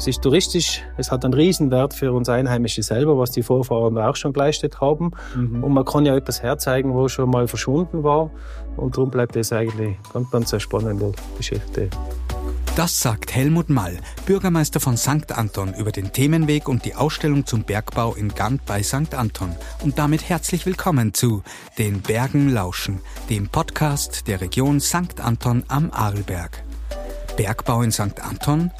Es ist touristisch, es hat einen Riesenwert für uns Einheimische selber, was die Vorfahren auch schon geleistet haben. Mhm. Und man kann ja etwas herzeigen, wo schon mal verschwunden war. Und darum bleibt es eigentlich ganz, ganz eine spannende Geschichte. Das sagt Helmut Mall, Bürgermeister von St. Anton, über den Themenweg und die Ausstellung zum Bergbau in Gant bei St. Anton. Und damit herzlich willkommen zu Den Bergen lauschen, dem Podcast der Region St. Anton am Arlberg. Bergbau in St. Anton?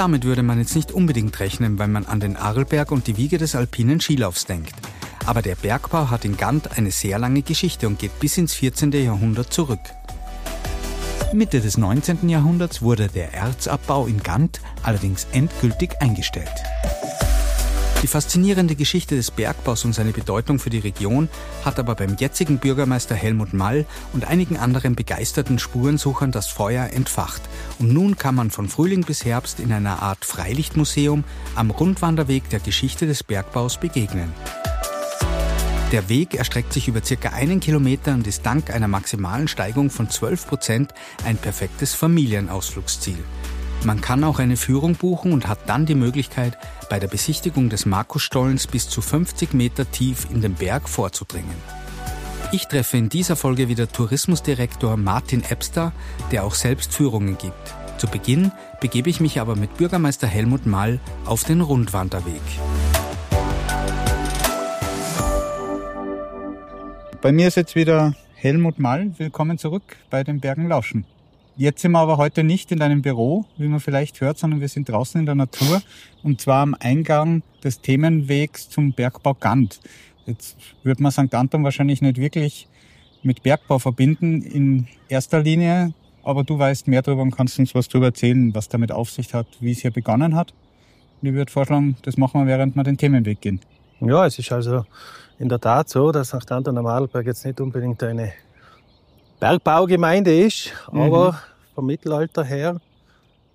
Damit würde man jetzt nicht unbedingt rechnen, wenn man an den Arlberg und die Wiege des alpinen Skilaufs denkt. Aber der Bergbau hat in Gant eine sehr lange Geschichte und geht bis ins 14. Jahrhundert zurück. Mitte des 19. Jahrhunderts wurde der Erzabbau in Gant allerdings endgültig eingestellt. Die faszinierende Geschichte des Bergbaus und seine Bedeutung für die Region hat aber beim jetzigen Bürgermeister Helmut Mall und einigen anderen begeisterten Spurensuchern das Feuer entfacht. Und nun kann man von Frühling bis Herbst in einer Art Freilichtmuseum am Rundwanderweg der Geschichte des Bergbaus begegnen. Der Weg erstreckt sich über circa einen Kilometer und ist dank einer maximalen Steigung von 12 Prozent ein perfektes Familienausflugsziel. Man kann auch eine Führung buchen und hat dann die Möglichkeit, bei der Besichtigung des Markusstollens bis zu 50 Meter tief in den Berg vorzudringen. Ich treffe in dieser Folge wieder Tourismusdirektor Martin Ebster, der auch selbst Führungen gibt. Zu Beginn begebe ich mich aber mit Bürgermeister Helmut Mall auf den Rundwanderweg. Bei mir ist jetzt wieder Helmut Mall. Willkommen zurück bei den Bergen Lauschen. Jetzt sind wir aber heute nicht in deinem Büro, wie man vielleicht hört, sondern wir sind draußen in der Natur und zwar am Eingang des Themenwegs zum Bergbau Gant. Jetzt würde man St. Anton wahrscheinlich nicht wirklich mit Bergbau verbinden in erster Linie, aber du weißt mehr darüber und kannst uns was darüber erzählen, was damit auf sich hat, wie es hier begonnen hat. Und ich würde vorschlagen, das machen wir, während wir den Themenweg gehen. Ja, es ist also in der Tat so, dass St. Anton am Adelberg jetzt nicht unbedingt eine Bergbaugemeinde ist, mhm. aber vom Mittelalter her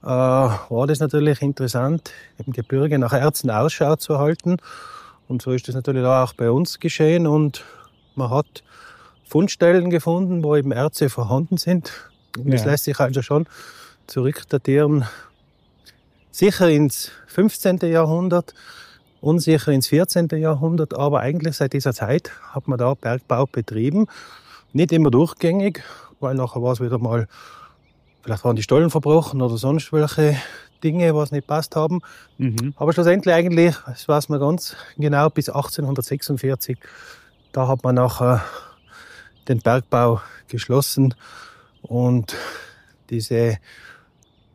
äh, war das natürlich interessant, im Gebirge nach Erzen Ausschau zu halten. Und so ist das natürlich auch bei uns geschehen. Und man hat Fundstellen gefunden, wo eben Erze vorhanden sind. Und das ja. lässt sich also schon zurückdatieren, sicher ins 15. Jahrhundert unsicher ins 14. Jahrhundert, aber eigentlich seit dieser Zeit hat man da Bergbau betrieben. Nicht immer durchgängig, weil nachher war es wieder mal, vielleicht waren die Stollen verbrochen oder sonst welche Dinge, was nicht passt haben. Mhm. Aber schlussendlich eigentlich, das weiß man ganz genau, bis 1846, da hat man nachher den Bergbau geschlossen und diese äh,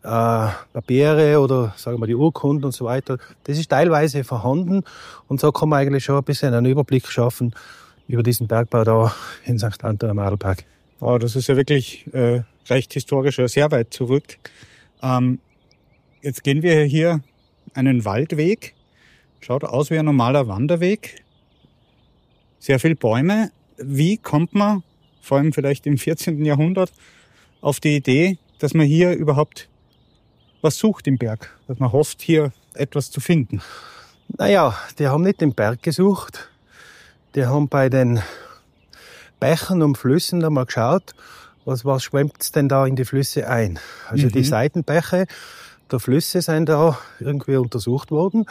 Papiere oder sagen wir die Urkunden und so weiter, das ist teilweise vorhanden und so kann man eigentlich schon ein bisschen einen Überblick schaffen über diesen Bergbau da in St. Anton am Adelberg. Oh, das ist ja wirklich äh, recht historisch, sehr weit zurück. Ähm, jetzt gehen wir hier einen Waldweg. Schaut aus wie ein normaler Wanderweg. Sehr viele Bäume. Wie kommt man, vor allem vielleicht im 14. Jahrhundert, auf die Idee, dass man hier überhaupt was sucht im Berg, dass man hofft, hier etwas zu finden? Naja, die haben nicht den Berg gesucht. Die haben bei den Bächen und Flüssen einmal geschaut, was, was schwemmt denn da in die Flüsse ein. Also mhm. die Seitenbäche der Flüsse sind da irgendwie untersucht worden.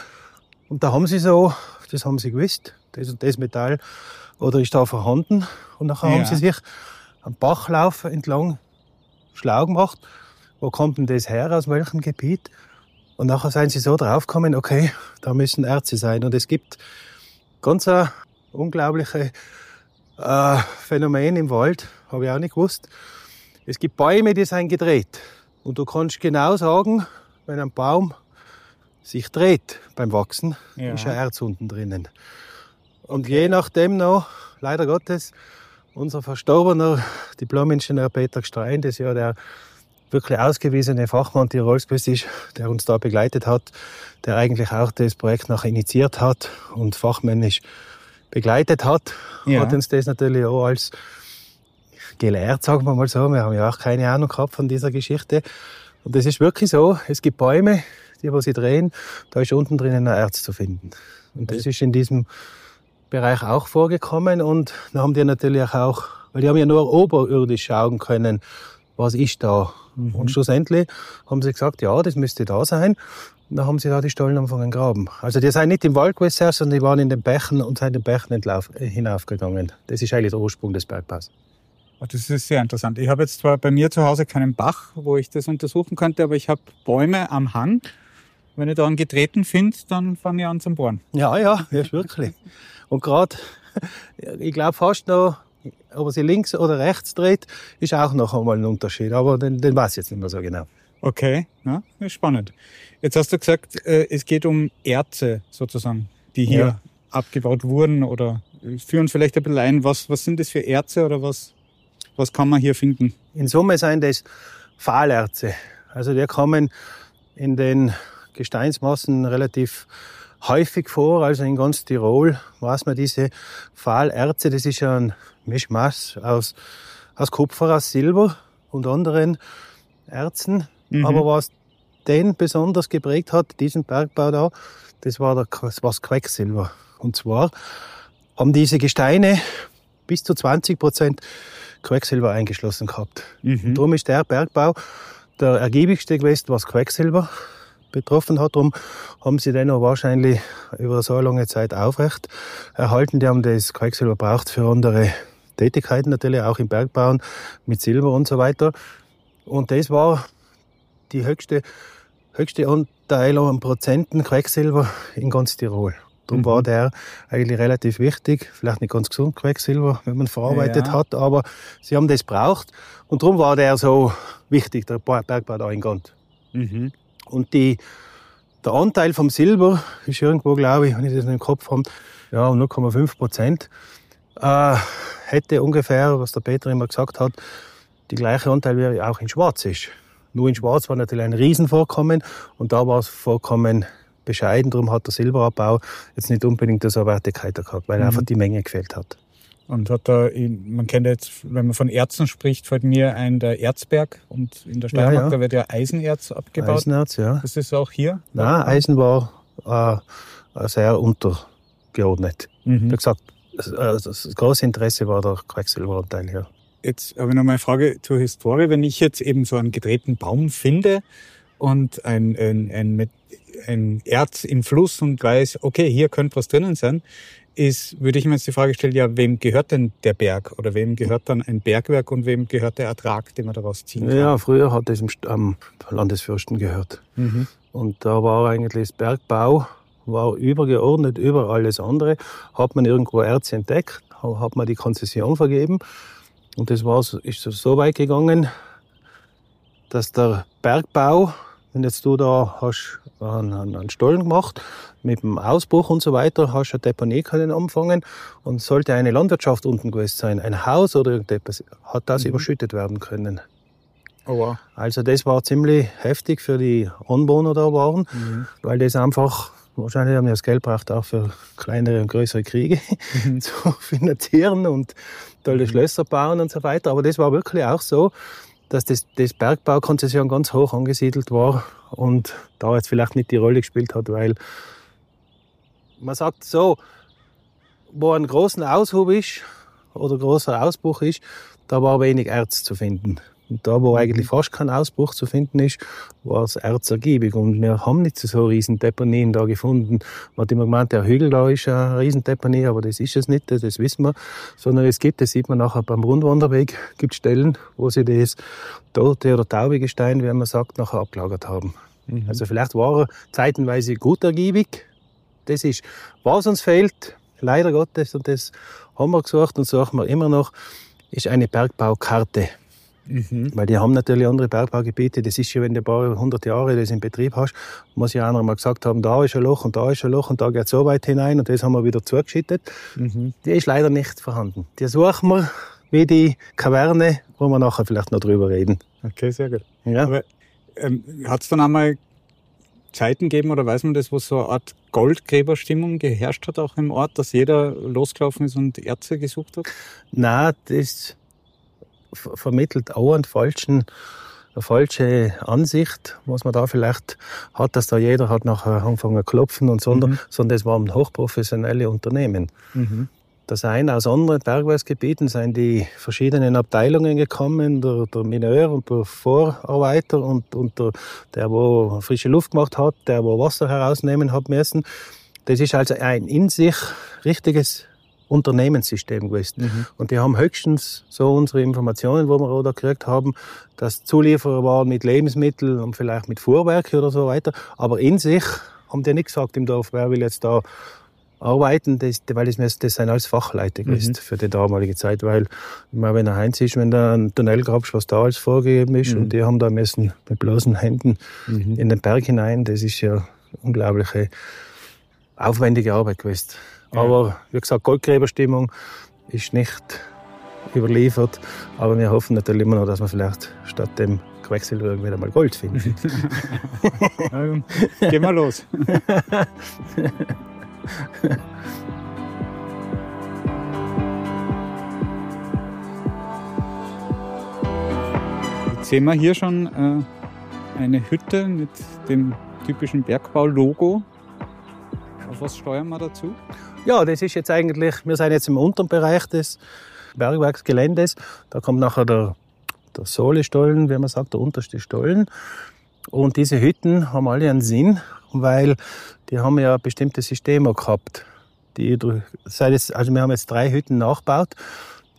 Und da haben sie so, das haben sie gewusst, das und das Metall oder ist da vorhanden. Und nachher ja. haben sie sich am Bachlauf entlang schlau gemacht wo kommt denn das her, aus welchem Gebiet? Und nachher seien sie so draufgekommen, okay, da müssen Ärzte sein. Und es gibt ganz ein unglaubliche äh, Phänomen im Wald, habe ich auch nicht gewusst. Es gibt Bäume, die sind gedreht. Und du kannst genau sagen, wenn ein Baum sich dreht beim Wachsen, ja. ist ein Erz unten drinnen. Und okay. je nachdem noch, leider Gottes, unser verstorbener Diplom-Ingenieur Peter Gstrein, das ja der wirklich ausgewiesene Fachmann Tirolsquist ist, der uns da begleitet hat, der eigentlich auch das Projekt noch initiiert hat und fachmännisch begleitet hat, ja. hat uns das natürlich auch als gelehrt, sagen wir mal so. Wir haben ja auch keine Ahnung gehabt von dieser Geschichte. Und es ist wirklich so, es gibt Bäume, die, wo sie drehen, da ist unten drinnen ein Erz zu finden. Und das ist in diesem Bereich auch vorgekommen und dann haben die natürlich auch, weil die haben ja nur oberirdisch schauen können, was ist da? Mhm. Und schlussendlich haben sie gesagt, ja, das müsste da sein. Dann haben sie da die Stollen angefangen graben. Also die sind nicht im Wald gewesen, sondern die waren in den Bächen und sind den Bächen entlauf, äh, hinaufgegangen. Das ist eigentlich der Ursprung des Bergbaus. Ah, Das ist sehr interessant. Ich habe jetzt zwar bei mir zu Hause keinen Bach, wo ich das untersuchen könnte, aber ich habe Bäume am Hang. Wenn ich da einen getreten finde, dann fange ich an zum Bohren. Ja, ja, ja, wirklich. Und gerade, ich glaube fast noch, ob er sie links oder rechts dreht, ist auch noch einmal ein Unterschied. Aber den, den weiß ich jetzt nicht mehr so genau. Okay, ja, spannend. Jetzt hast du gesagt, äh, es geht um Erze sozusagen, die hier Ja. abgebaut wurden oder führen vielleicht ein bisschen ein, was, was sind das für Erze oder was, was kann man hier finden? In Summe sind das Fahlerze. Also die kommen in den Gesteinsmassen relativ häufig vor. Also in ganz Tirol weiß man diese Fahlerze. Das ist ja ein Mischmasch aus, aus Kupfer, aus Silber und anderen Erzen. Mhm. Aber was den besonders geprägt hat, diesen Bergbau da, das war der, das war das Quecksilber. Und zwar haben diese Gesteine bis zu 20 Prozent Quecksilber eingeschlossen gehabt. Mhm. Darum ist der Bergbau der ergiebigste gewesen, was Quecksilber betroffen hat. Darum haben sie den auch wahrscheinlich über so eine lange Zeit aufrecht erhalten. Die haben das Quecksilber braucht für andere Tätigkeiten natürlich, auch im Bergbauen mit Silber und so weiter. Und das war die höchste, höchste Anteil an Prozenten Quecksilber in ganz Tirol. Darum Mhm. war der eigentlich relativ wichtig. Vielleicht nicht ganz gesund, Quecksilber, wenn man verarbeitet Ja. hat, aber sie haben das braucht. Und darum war der so wichtig, der Ba- Bergbau da in Gant. Mhm. Und die, der Anteil vom Silber ist irgendwo, glaube ich, wenn ich das noch im Kopf habe, ja, 0,5 Prozent. Äh, hätte ungefähr, was der Peter immer gesagt hat, die gleiche Anteil wie auch in Schwarz ist. Nur in Schwarz war natürlich ein Riesenvorkommen und da war es vollkommen bescheiden. Darum hat der Silberabbau jetzt nicht unbedingt so eine Wertigkeit gehabt, weil Mhm. einfach die Menge gefehlt hat. Und hat da, man kennt ja jetzt, wenn man von Erzen spricht, fällt mir ein der Erzberg und in der Steiermark, ja. da wird ja Eisenerz abgebaut. Eisenerz, ja. Das ist auch hier? Nein, Eisen war äh, sehr untergeordnet. Mhm. Wie gesagt, das, also das große Interesse war der Quecksilberanteil hier. Jetzt habe ich noch mal eine Frage zur Historie. Wenn ich jetzt eben so einen gedrehten Baum finde und ein, ein, ein, ein Erz im Fluss und weiß, okay, hier könnte was drinnen sein, ist, würde ich mir jetzt die Frage stellen, ja, wem gehört denn der Berg? Oder wem gehört dann ein Bergwerk und wem gehört der Ertrag, den man daraus ziehen kann? Ja, früher hat es am Landesfürsten gehört. Mhm. Und da war eigentlich das Bergbau war übergeordnet über alles andere. Hat man irgendwo Erze entdeckt, ha- hat man die Konzession vergeben. Und das war, so- ist so weit gegangen, dass der Bergbau, wenn jetzt du da hast einen, einen einen Stollen gemacht, mit dem Ausbruch und so weiter, hast du eine Deponie können anfangen und sollte eine Landwirtschaft unten gewesen sein, ein Haus oder irgendetwas, hat das Mhm. überschüttet werden können. Oh, wow. Also das war ziemlich heftig für die Anwohner da waren, Mhm. weil das einfach, wahrscheinlich haben die das Geld braucht auch für kleinere und größere Kriege Mhm. zu finanzieren und tolle Schlösser bauen und so weiter. Aber das war wirklich auch so, dass das, das Bergbaukonzession ganz hoch angesiedelt war und da jetzt vielleicht nicht die Rolle gespielt hat, weil man sagt so, wo ein großer Aushub ist oder großer Ausbruch ist, da war wenig Erz zu finden. Und da, wo eigentlich fast kein Ausbruch zu finden ist, war es erzergiebig. Und wir haben nicht so riesen Deponien da gefunden. Man hat immer gemeint, der Hügel da ist eine Riesendeponie, aber das ist es nicht, das wissen wir. Sondern es gibt, das sieht man nachher beim Rundwanderweg, gibt Stellen, wo sie das tote oder taube Gestein, wie man sagt, nachher abgelagert haben. Mhm. Also vielleicht war er zeitenweise gut ergiebig. Das ist, was uns fehlt, leider Gottes, und das haben wir gesucht und suchen wir immer noch, ist eine Bergbaukarte. Mhm. Weil die haben natürlich andere Bergbaugebiete. Das ist ja, wenn du ein paar hundert Jahre das in Betrieb hast, muss ja einer mal gesagt haben, da ist ein Loch und da ist ein Loch und da geht so weit hinein und das haben wir wieder zugeschüttet. Mhm. Die ist leider nicht vorhanden. Die suchen wir wie die Kaverne, wo wir nachher vielleicht noch drüber reden. Okay, sehr gut. Ja. Aber ähm, hat es dann einmal Zeiten gegeben oder weiß man das, wo so eine Art Goldgräberstimmung geherrscht hat auch im Ort, dass jeder losgelaufen ist und Erze gesucht hat? Nein, das vermittelt auch einen falschen, eine falsche Ansicht, was man da vielleicht hat, dass da jeder hat nachher angefangen zu klopfen und sondern, Mhm. sondern es waren hochprofessionelle Unternehmen. Mhm. Da seien aus anderen Bergwerksgebieten sind die verschiedenen Abteilungen gekommen, der, der Mineur und der Vorarbeiter und, und der, der, wo frische Luft gemacht hat, der, wo Wasser herausnehmen hat müssen. Das ist also ein in sich richtiges Unternehmenssystem gewesen. Mhm. Und die haben höchstens so unsere Informationen, wo wir da gekriegt haben, dass Zulieferer waren mit Lebensmitteln und vielleicht mit Fuhrwerk oder so weiter. Aber in sich haben die nicht gesagt im Dorf, wer will jetzt da arbeiten, das, weil das, das sind alles Fachleute gewesen mhm. für die damalige Zeit, weil, immer wenn er Heinz ist, wenn da ein Tunnel grabst, was da alles vorgegeben ist, mhm. und die haben da müssen mit bloßen Händen mhm. in den Berg hinein, das ist ja unglaubliche aufwendige Arbeit gewesen. Ja. Aber wie gesagt, Goldgräberstimmung ist nicht überliefert. Aber wir hoffen natürlich immer noch, dass wir vielleicht statt dem Quecksilber wieder mal Gold finden. Gehen wir los. Jetzt sehen wir hier schon äh, eine Hütte mit dem typischen Bergbau-Logo. Auf was steuern wir dazu? Ja, das ist jetzt eigentlich, wir sind jetzt im unteren Bereich des Bergwerksgeländes. Da kommt nachher der, der Sohlestollen, wie man sagt, der unterste Stollen. Und diese Hütten haben alle einen Sinn, weil die haben ja bestimmte Systeme gehabt. Die, also wir haben jetzt drei Hütten nachgebaut.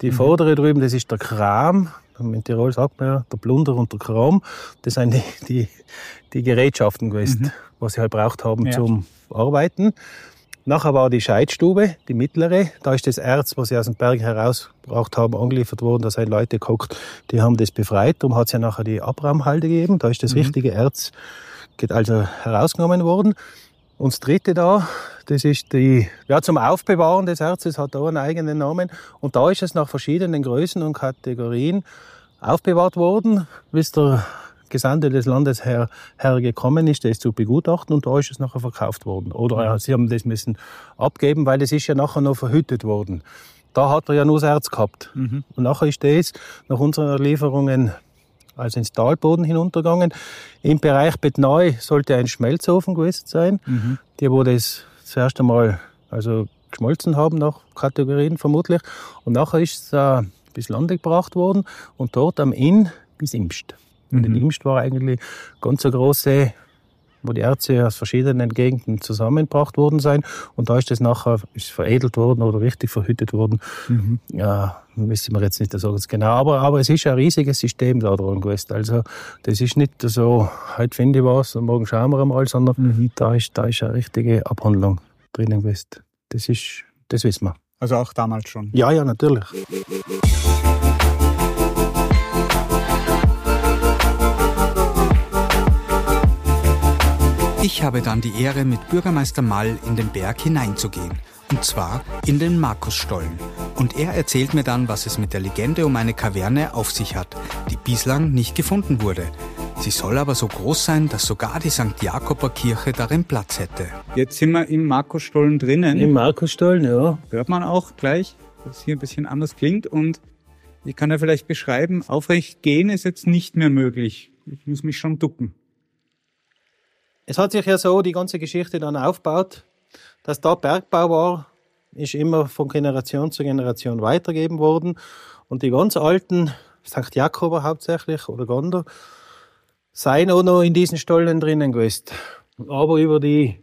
Die mhm. vordere drüben, das ist der Kram. In Tirol sagt man ja, der Plunder und der Kram. Das sind die, die, die Gerätschaften gewesen, mhm. was sie halt braucht haben ja. zum Arbeiten. Nachher war die Scheidstube, die mittlere. Da ist das Erz, was sie aus dem Berg herausgebracht haben, angeliefert worden. Da sind Leute geguckt, die haben das befreit. Darum hat es ja nachher die Abraumhalde gegeben. Da ist das mhm. richtige Erz also herausgenommen worden. Und das dritte da, das ist die, ja, zum Aufbewahren des Erzes hat da einen eigenen Namen. Und da ist es nach verschiedenen Größen und Kategorien aufbewahrt worden, bis der Gesandte des Landes her, hergekommen ist, der ist zu begutachten und da ist es nachher verkauft worden. Oder mhm. sie haben das müssen abgeben, weil es ist ja nachher noch verhüttet worden. Da hat er ja nur das Erz gehabt. Mhm. Und nachher ist das nach unseren Lieferungen also ins Talboden hinuntergegangen. Im Bereich Betneu sollte ein Schmelzofen gewesen sein, mhm. die wo das zuerst einmal also geschmolzen haben nach Kategorien vermutlich. Und nachher ist es äh, bis Lande gebracht worden und dort am Inn bis In mhm. Imst war eigentlich ganz eine große, wo die Erze aus verschiedenen Gegenden zusammengebracht worden sind. Und da ist das nachher ist veredelt worden oder richtig verhüttet worden. Mhm. Ja, wissen wir jetzt nicht so ganz genau. Aber, aber es ist ein riesiges System da dran gewesen. Also, das ist nicht so, heute finde ich was und morgen schauen wir mal, sondern mhm. da ist, da ist eine richtige Abhandlung drinnen gewesen. Das ist, das wissen wir. Also auch damals schon? Ja, ja, natürlich. Ich habe dann die Ehre, mit Bürgermeister Mall in den Berg hineinzugehen. Und zwar in den Markusstollen. Und er erzählt mir dann, was es mit der Legende um eine Kaverne auf sich hat, die bislang nicht gefunden wurde. Sie soll aber so groß sein, dass sogar die St. Jakober Kirche darin Platz hätte. Jetzt sind wir im Markusstollen drinnen. Im Markusstollen, ja. Hört man auch gleich, dass es hier ein bisschen anders klingt. Und ich kann ja vielleicht beschreiben, aufrecht gehen ist jetzt nicht mehr möglich. Ich muss mich schon ducken. Es hat sich ja so die ganze Geschichte dann aufgebaut, dass da Bergbau war, ist immer von Generation zu Generation weitergegeben worden. Und die ganz alten, St. Jakober hauptsächlich oder Gonder, seien auch noch in diesen Stollen drinnen gewesen. Aber über die,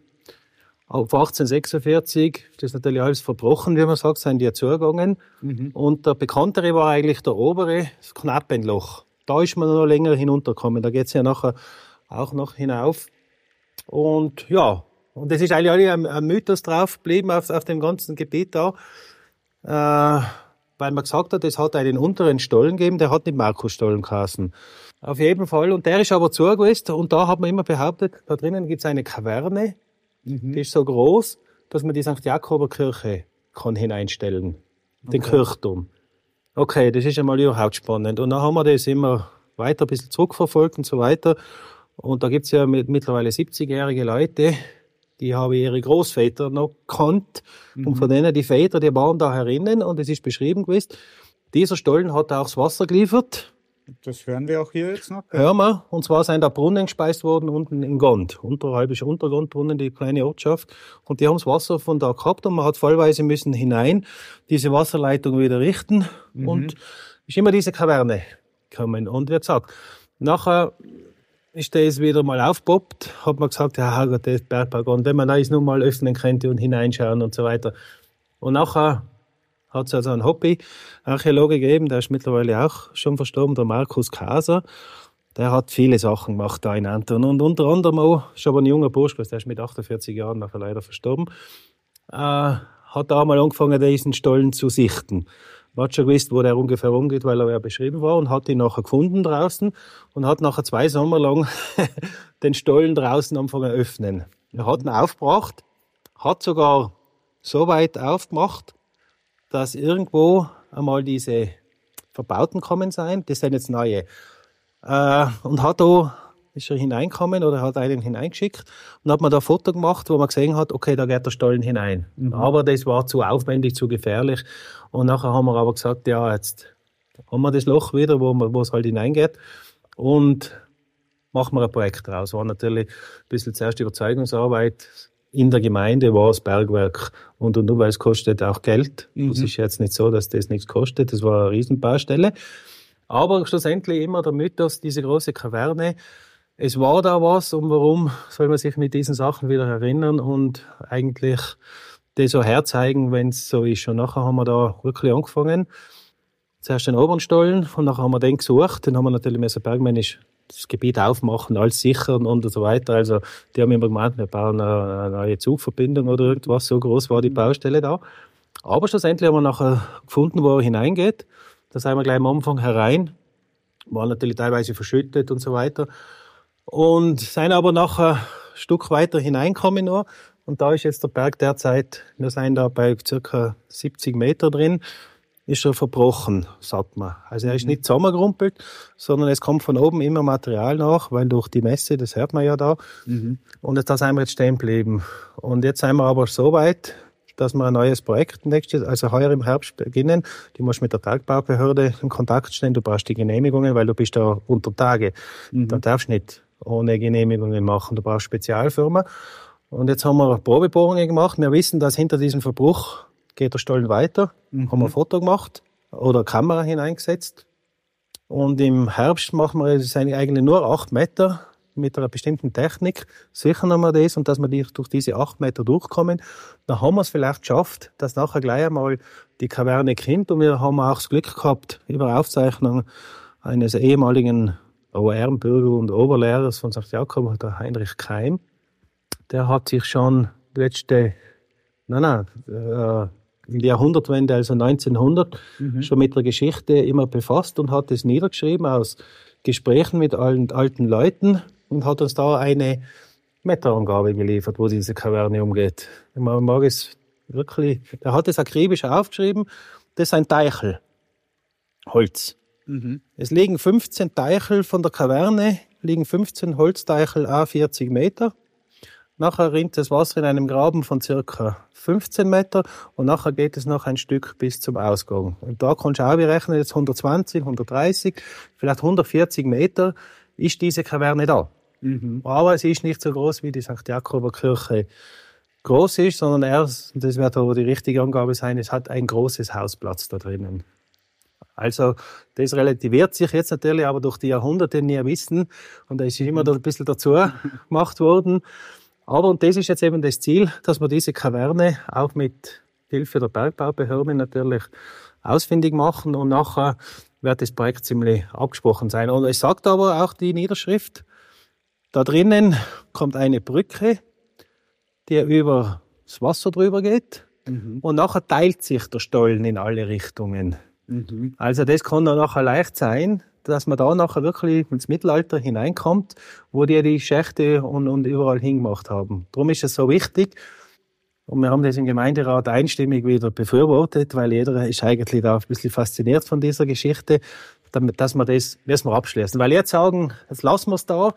auf 1846, das ist natürlich alles verbrochen, wie man sagt, sind die zugegangen. Mhm. Und der bekanntere war eigentlich der obere, das Knappenloch. Da ist man noch länger hinuntergekommen. Da geht's ja nachher auch noch hinauf. Und ja, und das ist eigentlich ein, ein Mythos drauf geblieben auf, auf dem ganzen Gebiet da. Äh, weil man gesagt hat, es hat einen unteren Stollen gegeben, der hat nicht Markusstollen geheißen. Auf jeden Fall. Und der ist aber zu gewesen. Und da hat man immer behauptet, da drinnen gibt's eine Kaverne, mhm. die ist so groß, dass man die St. Jakober Kirche kann hineinstellen. Okay. Den Kirchturm. Okay, das ist einmal überhaupt spannend. Und dann haben wir das immer weiter ein bisschen zurückverfolgt und so weiter. Und da gibt's ja mittlerweile 70-jährige Leute, die haben ihre Großväter noch gekannt. Mhm. Und von denen, die Väter, die waren da herinnen und es ist beschrieben gewesen, dieser Stollen hat auch das Wasser geliefert Das hören wir auch hier jetzt noch. Hören wir. Und zwar sind da Brunnen gespeist worden unten in Gond. Unterhalb ist Untergrundbrunnen, die kleine Ortschaft. Und die haben das Wasser von da gehabt und man hat fallweise müssen hinein diese Wasserleitung wieder richten. Mhm. Und ist immer diese Kaverne gekommen. Und wie gesagt, nachher ist das wieder mal aufgepoppt, hat man gesagt, ja, Gott, das Bergbau. Und wenn man das nur mal öffnen könnte und hineinschauen und so weiter. Und nachher hat es also einen Hobby-Archäologe gegeben, der ist mittlerweile auch schon verstorben, der Markus Kaser. Der hat viele Sachen gemacht da in Anton. Und unter anderem auch, ist aber ein junger Bursch, der ist mit 48 Jahren nachher leider verstorben, äh, hat da mal angefangen, diesen Stollen zu sichten. Hat schon gewusst, wo der ungefähr umgeht, weil er ja beschrieben war und hat ihn nachher gefunden draußen und hat nachher zwei Sommer lang den Stollen draußen angefangen öffnen. Er hat ihn aufgebracht, hat sogar so weit aufgemacht, dass irgendwo einmal diese Verbauten kommen sein. Das sind jetzt neue. Äh, und hat da ist er hineingekommen oder hat einen hineingeschickt und hat man da ein Foto gemacht, wo man gesehen hat, okay, da geht der Stollen hinein. Mhm. Aber das war zu aufwendig, zu gefährlich. Und nachher haben wir aber gesagt, ja, jetzt haben wir das Loch wieder, wo, man, wo es halt hineingeht. Und machen wir ein Projekt daraus. War natürlich ein bisschen zuerst Überzeugungsarbeit in der Gemeinde war es Bergwerk und und, und weil es kostet auch Geld. Mhm. Das ist jetzt nicht so, dass das nichts kostet. Das war eine Riesenbaustelle. Aber schlussendlich immer der Mythos, diese große Kaverne. Es war da was und warum soll man sich mit diesen Sachen wieder erinnern und eigentlich das so herzeigen, wenn es so ist. Und nachher haben wir da wirklich angefangen. Zuerst den Obernstollen und nachher haben wir den gesucht. Den haben wir natürlich mehr so bergmännisch das Gebiet aufmachen, alles sichern und so weiter. Also die haben immer gemeint, wir bauen eine neue Zugverbindung oder irgendwas, so groß war die mhm. Baustelle da. Aber schlussendlich haben wir nachher gefunden, wo er hineingeht. Da sind wir gleich am Anfang herein, war natürlich teilweise verschüttet und so weiter. Und sind aber nachher ein Stück weiter hineinkommen noch. Und da ist jetzt der Berg derzeit, wir sind da bei circa 70 Meter drin ist er verbrochen, sagt man. Also er ist mhm. nicht zusammengerumpelt, sondern es kommt von oben immer Material nach, weil durch die Messe, das hört man ja da. Mhm. Und jetzt, da sind wir jetzt stehen geblieben. Und jetzt sind wir aber so weit, dass wir ein neues Projekt nächstes, also heuer im Herbst beginnen. Du musst mit der Bergbaubehörde in Kontakt stehen, du brauchst die Genehmigungen, weil du bist da unter Tage. Mhm. Da darfst du nicht ohne Genehmigungen machen, du brauchst Spezialfirma. Und jetzt haben wir Probebohrungen gemacht. Wir wissen, dass hinter diesem Verbruch geht der Stollen weiter, mhm. haben wir ein Foto gemacht oder Kamera hineingesetzt. Und im Herbst machen wir es eigentlich nur acht Meter mit einer bestimmten Technik. Sichern wir das und dass wir durch diese acht Meter durchkommen. Dann haben wir es vielleicht geschafft, dass nachher gleich einmal die Kaverne kommt. Und wir haben auch das Glück gehabt, über Aufzeichnung eines ehemaligen OR-Bürger und Oberlehrers von St. Jakob, der Heinrich Keim. Der hat sich schon letzte, nein, nein, in der Jahrhundertwende, also 1900, mhm. schon mit der Geschichte immer befasst und hat es niedergeschrieben aus Gesprächen mit allen alten Leuten und hat uns da eine Metaangabe geliefert, wo diese Kaverne umgeht. Man mag es wirklich, er hat es akribisch aufgeschrieben. Das ist ein Teichel. Holz. Mhm. Es liegen 15 Teichel von der Kaverne, liegen 15 Holzteichel a 40 Meter. Nachher rinnt das Wasser in einem Graben von circa 15 Meter und nachher geht es noch ein Stück bis zum Ausgang. Und da kannst du auch berechnen, jetzt 120, 130, vielleicht 140 Meter ist diese Kaverne da. Mhm. Aber es ist nicht so groß wie die St. Jakober Kirche groß ist, sondern erst, das wird aber die richtige Angabe sein, es hat ein großes Hausplatz da drinnen. Also das relativiert sich jetzt natürlich aber durch die Jahrhunderte nie wissen und da ist immer ein bisschen dazu gemacht worden. Aber, und das ist jetzt eben das Ziel, dass wir diese Kaverne auch mit Hilfe der Bergbaubehörde natürlich ausfindig machen und nachher wird das Projekt ziemlich abgesprochen sein. Und es sagt aber auch die Niederschrift, da drinnen kommt eine Brücke, die über das Wasser drüber geht mhm. und nachher teilt sich der Stollen in alle Richtungen. Mhm. Also das kann dann nachher leicht sein, dass man da nachher wirklich ins Mittelalter hineinkommt, wo die die Schächte und, und überall hingemacht haben. Darum ist es so wichtig. Und wir haben das im Gemeinderat einstimmig wieder befürwortet, weil jeder ist eigentlich da ein bisschen fasziniert von dieser Geschichte, damit, dass wir das müssen wir abschließen. Weil jetzt sagen, jetzt lassen wir es da,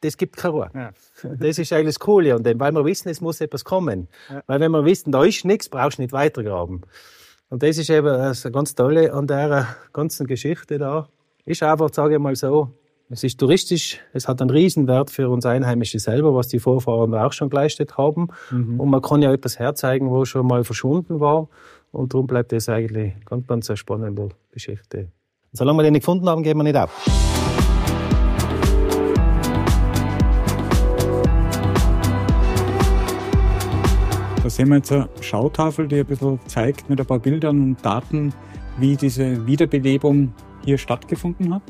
das gibt keine Ruhe. Ja. Das ist eigentlich das Coole an dem, weil wir wissen, es muss etwas kommen. Ja. Weil wenn wir wissen, da ist nichts, brauchst du nicht weitergraben. Und das ist eben das ganz Tolle an der ganzen Geschichte da. ist einfach, sage ich mal so, es ist touristisch, es hat einen Riesenwert für uns Einheimische selber, was die Vorfahren auch schon geleistet haben. Mhm. Und man kann ja etwas herzeigen, wo schon mal verschwunden war. Und darum bleibt das eigentlich ganz, ganz eine spannende Geschichte. Und solange wir den nicht gefunden haben, gehen wir nicht auf. Sehen wir jetzt eine Schautafel, die ein bisschen zeigt mit ein paar Bildern und Daten, wie diese Wiederbelebung hier stattgefunden hat.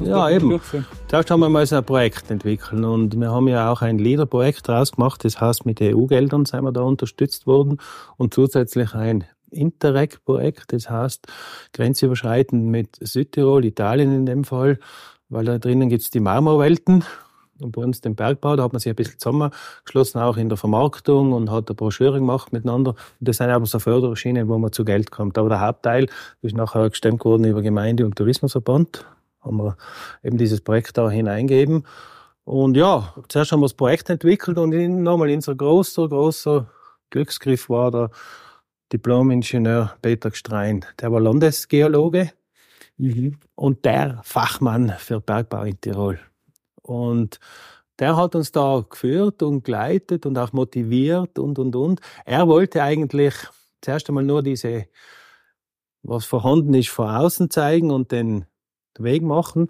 Ja, eben. Zuerst haben wir mal so ein Projekt entwickelt und wir haben ja auch ein Leader-Projekt draus gemacht. Das heißt, mit EU-Geldern sind wir da unterstützt worden und zusätzlich ein Interreg-Projekt. Das heißt, grenzüberschreitend mit Südtirol, Italien in dem Fall, weil da drinnen gibt's die Marmorwelten bei uns den Bergbau, da hat man sich ein bisschen zusammengeschlossen, auch in der Vermarktung und hat eine Broschüre gemacht miteinander. Und das sind aber so Förderschienen, wo man zu Geld kommt. Aber der Hauptteil ist nachher gestemmt worden über Gemeinde und Tourismusverband haben wir eben dieses Projekt da hineingeben. Und ja, zuerst haben wir das Projekt entwickelt und nochmal unser großer, großer Glücksgriff war der Diplom-Ingenieur Peter Gstrein. Der war Landesgeologe mhm. und der Fachmann für Bergbau in Tirol. Und der hat uns da geführt und geleitet und auch motiviert und, und, und. Er wollte eigentlich zuerst einmal nur diese, was vorhanden ist, vor außen zeigen und den Weg machen.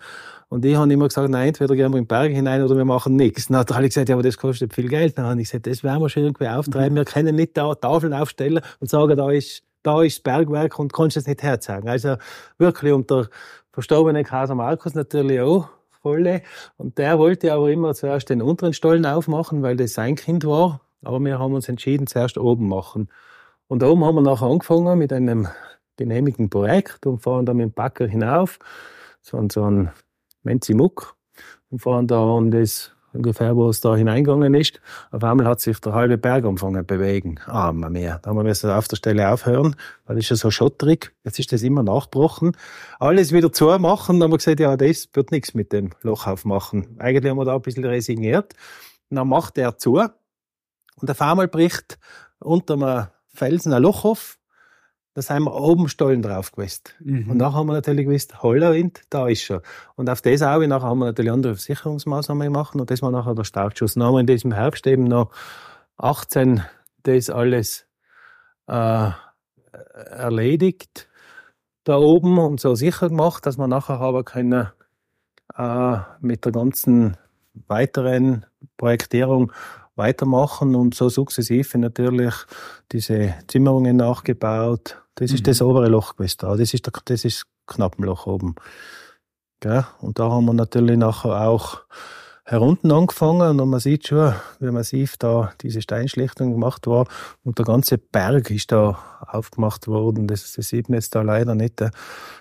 Und ich habe immer gesagt, nein, entweder gehen wir in den Berg hinein oder wir machen nichts. Dann hat er gesagt, ja, aber das kostet viel Geld. Dann habe ich gesagt, das werden wir schon irgendwie auftreiben. Mhm. Wir können nicht da Tafeln aufstellen und sagen, da ist, da ist das Bergwerk und kannst es nicht herzeigen. Also wirklich unter verstorbenen Kaiser Markus natürlich auch volle. Und der wollte aber immer zuerst den unteren Stollen aufmachen, weil das sein Kind war. Aber wir haben uns entschieden, zuerst oben machen. Und oben haben wir nachher angefangen mit einem genehmigten Projekt und fahren dann mit dem Backer hinauf so, so ein Menzimuck und fahren da und das ungefähr, wo es da hineingegangen ist. Auf einmal hat sich der halbe Berg angefangen zu bewegen. Ah, mehr. Da haben wir müssen auf der Stelle aufhören, weil es ist ja so schotterig. Jetzt ist das immer nachgebrochen. Alles wieder zumachen. Dann haben wir gesagt, ja, das wird nichts mit dem Loch aufmachen. Eigentlich haben wir da ein bisschen resigniert. Dann macht er zu. Und auf einmal bricht unter einem Felsen ein Loch auf da sind wir oben Stollen drauf gewesen. Mhm. Und nachher haben wir natürlich gewusst, Hollerwind, da ist er. Und auf das auch, nachher haben wir natürlich andere Versicherungsmaßnahmen gemacht und das war nachher der Startschuss. Dann haben wir in diesem Herbst eben noch 18 das alles äh, erledigt da oben und so sicher gemacht, dass wir nachher haben können äh, mit der ganzen weiteren Projektierung weitermachen und so sukzessive natürlich diese Zimmerungen nachgebaut, das ist mhm. das obere Loch gewesen da. Das ist, der, das ist Knappenloch oben. Gell? Und da haben wir natürlich nachher auch herunten angefangen und man sieht schon, wie massiv da diese Steinschlichtung gemacht war und der ganze Berg ist da aufgemacht worden. Das, das sieht man jetzt da leider nicht.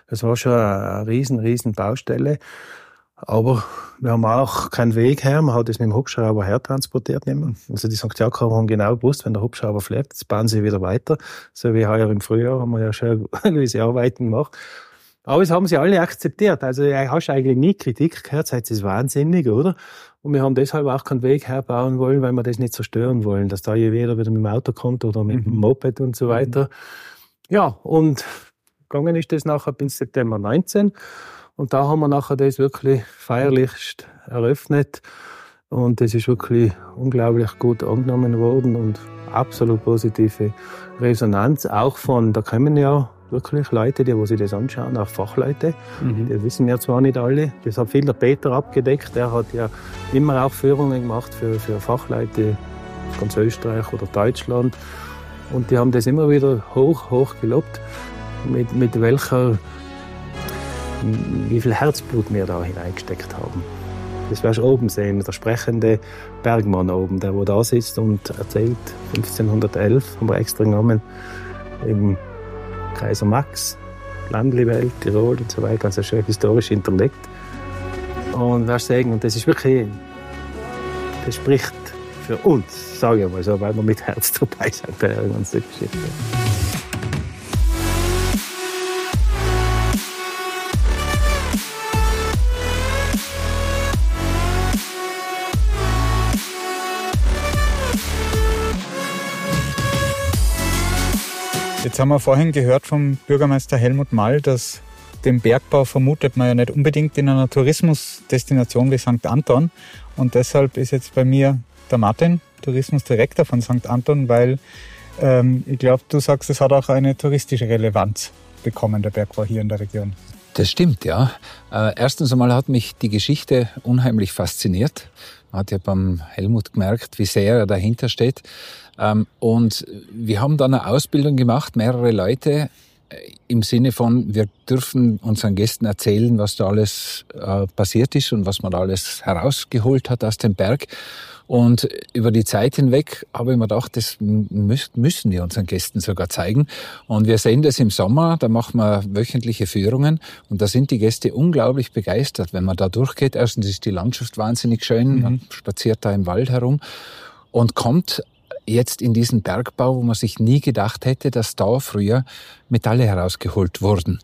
Das war schon eine riesen, riesen Baustelle. Aber wir haben auch keinen Weg her. Man hat es mit dem Hubschrauber hertransportiert. Also die St. Jakob haben genau gewusst, wenn der Hubschrauber fliegt, jetzt bauen sie wieder weiter. So wie heuer im Frühjahr haben wir ja schon gewisse Arbeiten gemacht. Aber es haben sie alle akzeptiert. Also hast eigentlich nie Kritik gehört, seid es wahnsinnig, oder? Und wir haben deshalb auch keinen Weg herbauen wollen, weil wir das nicht zerstören wollen, dass da jeder wieder mit dem Auto kommt oder mit mhm. dem Moped und so weiter. Ja, und gegangen ist das nachher bis September 19. Und da haben wir nachher das wirklich feierlichst eröffnet. Und das ist wirklich unglaublich gut angenommen worden und absolut positive Resonanz. Auch von, da kommen ja wirklich Leute, die wo sich das anschauen, auch Fachleute. Mhm. Das wissen wir zwar nicht alle. Das hat viel der Peter abgedeckt. Der hat ja immer auch Führungen gemacht für, für Fachleute ganz Österreich oder Deutschland. Und die haben das immer wieder hoch, hoch gelobt, mit, mit welcher wie viel Herzblut wir da hineingesteckt haben. Das wirst du oben sehen, der sprechende Bergmann oben, der wo da sitzt und erzählt, 1511 haben wir extra genommen, im Kaiser Max, Landliwelt, Tirol und so weiter, ganz schön historisch hinterlegt. Und wirst sagen, und das ist wirklich, das spricht für uns, sage ich mal so, weil wir mit Herz dabei sind bei der ganzen Geschichte. Jetzt haben wir vorhin gehört vom Bürgermeister Helmut Mall, dass den Bergbau vermutet man ja nicht unbedingt in einer Tourismusdestination wie St. Anton. Und deshalb ist jetzt bei mir der Martin, Tourismusdirektor von St. Anton, weil ähm, ich glaube, du sagst, es hat auch eine touristische Relevanz bekommen, der Bergbau hier in der Region. Das stimmt, ja. Äh, erstens einmal hat mich die Geschichte unheimlich fasziniert. Man hat ja beim Helmut gemerkt, wie sehr er dahinter steht. Ähm, und wir haben dann eine Ausbildung gemacht, mehrere Leute, äh, im Sinne von, wir dürfen unseren Gästen erzählen, was da alles äh, passiert ist und was man da alles herausgeholt hat aus dem Berg. Und über die Zeit hinweg habe ich mir gedacht, das müssen wir unseren Gästen sogar zeigen. Und wir sehen das im Sommer, da machen wir wöchentliche Führungen und da sind die Gäste unglaublich begeistert, wenn man da durchgeht. Erstens ist die Landschaft wahnsinnig schön, mhm. man spaziert da im Wald herum und kommt jetzt in diesen Bergbau, wo man sich nie gedacht hätte, dass da früher Metalle herausgeholt wurden.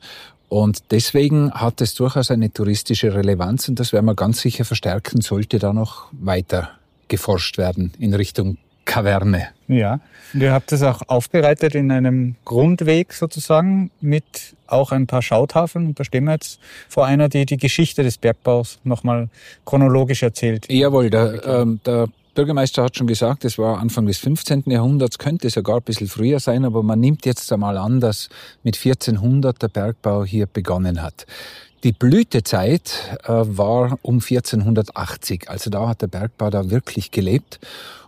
Und deswegen hat es durchaus eine touristische Relevanz und das werden wir ganz sicher verstärken, sollte da noch weiter geforscht werden in Richtung Kaverne. Ja, und ihr habt das auch aufbereitet in einem Grundweg sozusagen mit auch ein paar Schautafeln. Und da stehen wir jetzt vor einer, die die Geschichte des Bergbaus nochmal chronologisch erzählt. Jawohl, der, ähm, der Bürgermeister hat schon gesagt, es war Anfang des 15. Jahrhunderts, könnte sogar ein bisschen früher sein, aber man nimmt jetzt einmal an, dass mit 1400 der Bergbau hier begonnen hat. Die Blütezeit äh, war um 1480, also da hat der Bergbau da wirklich gelebt.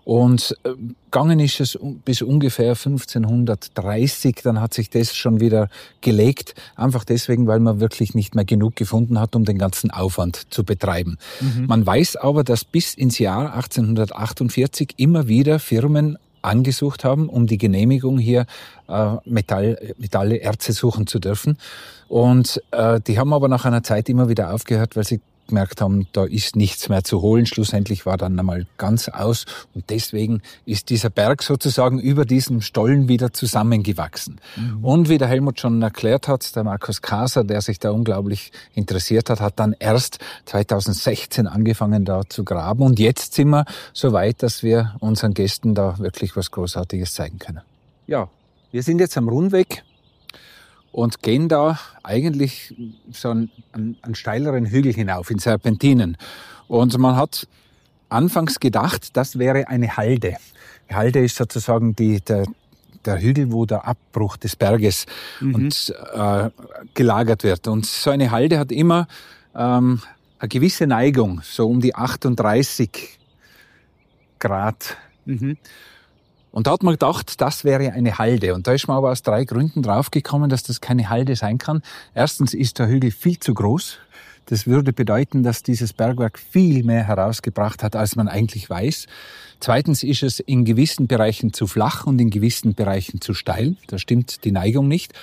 Und äh, gegangen ist es bis ungefähr 1530, dann hat sich das schon wieder gelegt, einfach deswegen, weil man wirklich nicht mehr genug gefunden hat, um den ganzen Aufwand zu betreiben. Mhm. Man weiß aber, dass bis ins Jahr 1848 immer wieder Firmen angesucht haben, um die Genehmigung hier äh, Metall, Metalle, Erze suchen zu dürfen. Und äh, die haben aber nach einer Zeit immer wieder aufgehört, weil sie gemerkt haben, da ist nichts mehr zu holen. Schlussendlich war dann einmal ganz aus und deswegen ist dieser Berg sozusagen über diesem Stollen wieder zusammengewachsen. Mhm. Und wie der Helmut schon erklärt hat, der Markus Kaser, der sich da unglaublich interessiert hat, hat dann erst 2016 angefangen da zu graben und jetzt sind wir so weit, dass wir unseren Gästen da wirklich was Großartiges zeigen können. Ja, wir sind jetzt am Rundweg und gehen da eigentlich so einen, einen steileren Hügel hinauf in Serpentinen. Und man hat anfangs gedacht, das wäre eine Halde. Die Halde ist sozusagen die, der, der Hügel, wo der Abbruch des Berges mhm. und, äh, gelagert wird. Und so eine Halde hat immer ähm, eine gewisse Neigung, so um die 38 Grad. Mhm. Und da hat man gedacht, das wäre eine Halde. Und da ist man aber aus drei Gründen draufgekommen, dass das keine Halde sein kann. Erstens ist der Hügel viel zu groß. Das würde bedeuten, dass dieses Bergwerk viel mehr herausgebracht hat, als man eigentlich weiß. Zweitens ist es in gewissen Bereichen zu flach und in gewissen Bereichen zu steil. Da stimmt die Neigung nicht.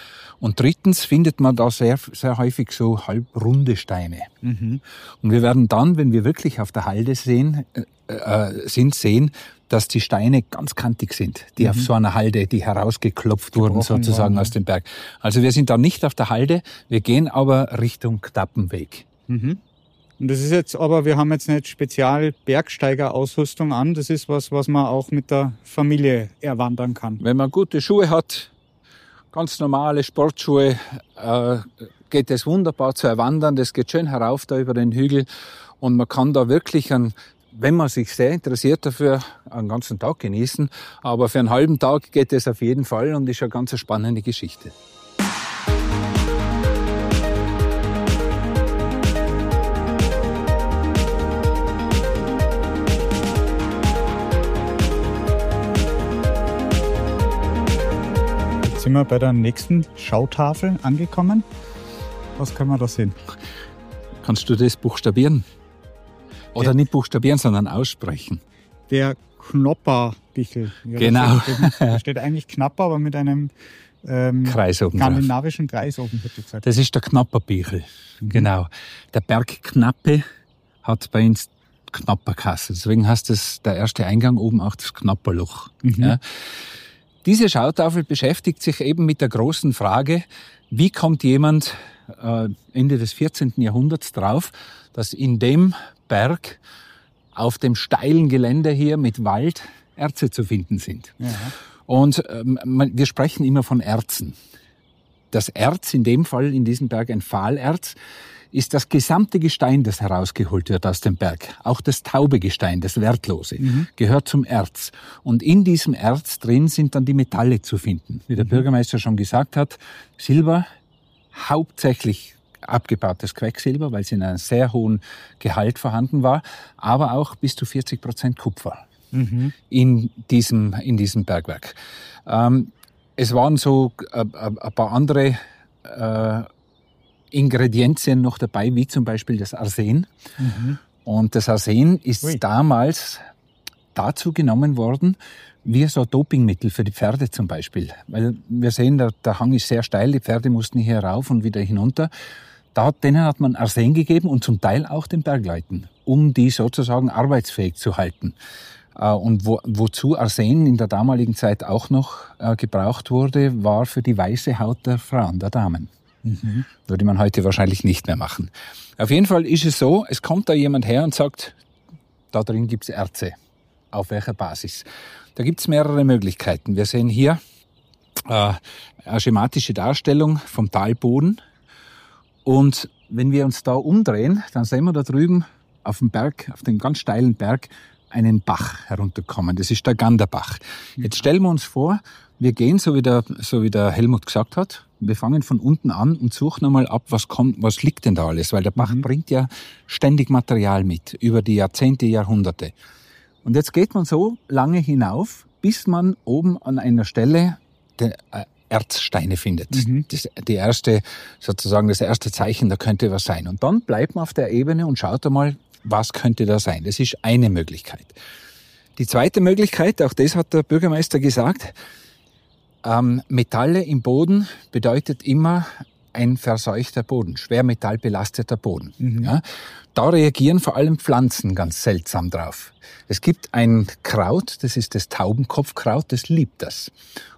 Und drittens findet man da sehr, sehr häufig so halbrunde Steine. Mhm. Und wir werden dann, wenn wir wirklich auf der Halde sehen, äh, äh sind, sehen, dass die Steine ganz kantig sind, die mhm. auf so einer Halde, die herausgeklopft Gebrochen wurden sozusagen worden, aus dem Berg. Also wir sind da nicht auf der Halde, wir gehen aber Richtung Knappenweg. Mhm. Und das ist jetzt aber, wir haben jetzt nicht spezial Bergsteigerausrüstung an, das ist was, was man auch mit der Familie erwandern kann. Wenn man gute Schuhe hat, ganz normale Sportschuhe, äh, geht es wunderbar zu erwandern, das geht schön herauf da über den Hügel und man kann da wirklich einen wenn man sich sehr interessiert dafür, einen ganzen Tag genießen. Aber für einen halben Tag geht es auf jeden Fall und ist eine ganz spannende Geschichte. Jetzt sind wir bei der nächsten Schautafel angekommen. Was können wir da sehen? Kannst du das buchstabieren? Oder der, nicht buchstabieren, sondern aussprechen. Der Knopperbichel. Ja, genau. Da steht, da steht, eigentlich Knapper, aber mit einem ähm, Kreis oben skandinavischen drauf. Kreis oben. Gesagt. Das ist der Knapperbichel. Mhm. Genau. Der Berg Knappe hat bei uns Knapperkasse. Deswegen heißt das der erste Eingang oben auch das Knapperloch. Mhm. Ja. Diese Schautafel beschäftigt sich eben mit der großen Frage, wie kommt jemand äh, Ende des 14. Jahrhunderts drauf, dass in dem Berg auf dem steilen Gelände hier mit Wald Erze zu finden sind. Ja. Und ähm, wir sprechen immer von Erzen. das Erz, in dem Fall in diesem Berg ein Fahlerz, ist das gesamte Gestein, das herausgeholt wird aus dem Berg. Auch das taube Gestein, das Wertlose, mhm. gehört zum Erz. Und in diesem Erz drin sind dann die Metalle zu finden. Wie der mhm. Bürgermeister schon gesagt hat, Silber, hauptsächlich abgebautes Quecksilber, weil es in einem sehr hohen Gehalt vorhanden war, aber auch bis zu 40 Prozent Kupfer mhm. in, diesem, in diesem Bergwerk. Ähm, es waren so äh, äh, ein paar andere äh, Ingredienzien noch dabei, wie zum Beispiel das Arsen. Mhm. Und das Arsen ist Ui. damals dazu genommen worden, wie so Dopingmittel für die Pferde zum Beispiel. Weil wir sehen, der, der Hang ist sehr steil, die Pferde mussten hier rauf und wieder hinunter. Da, denen hat man Arsen gegeben und zum Teil auch den Bergleuten, um die sozusagen arbeitsfähig zu halten. Äh, und wo, wozu Arsen in der damaligen Zeit auch noch äh, gebraucht wurde, war für die weiße Haut der Frauen, der Damen. Mhm. Würde man heute wahrscheinlich nicht mehr machen. Auf jeden Fall ist es so, es kommt da jemand her und sagt, da drin gibt's Erze. Auf welcher Basis? Da gibt's mehrere Möglichkeiten. Wir sehen hier äh, eine schematische Darstellung vom Talboden. Und wenn wir uns da umdrehen, dann sehen wir da drüben auf dem Berg, auf dem ganz steilen Berg, einen Bach herunterkommen. Das ist der Ganderbach. Jetzt stellen wir uns vor, wir gehen, so wie der, so wie der Helmut gesagt hat, wir fangen von unten an und suchen einmal ab, was kommt, was liegt denn da alles, weil der Bach mhm. bringt ja ständig Material mit, über die Jahrzehnte, Jahrhunderte. Und jetzt geht man so lange hinauf, bis man oben an einer Stelle äh, Erzsteine findet. Mhm. Das, die erste, sozusagen das erste Zeichen, da könnte was sein. Und dann bleibt man auf der Ebene und schaut einmal, was könnte da sein. Das ist eine Möglichkeit. Die zweite Möglichkeit, auch das hat der Bürgermeister gesagt, ähm, Metalle im Boden bedeutet immer ein verseuchter Boden, schwermetallbelasteter Boden. Mhm. Ja, da reagieren vor allem Pflanzen ganz seltsam drauf. Es gibt ein Kraut, das ist das Taubenkopfkraut, das liebt das.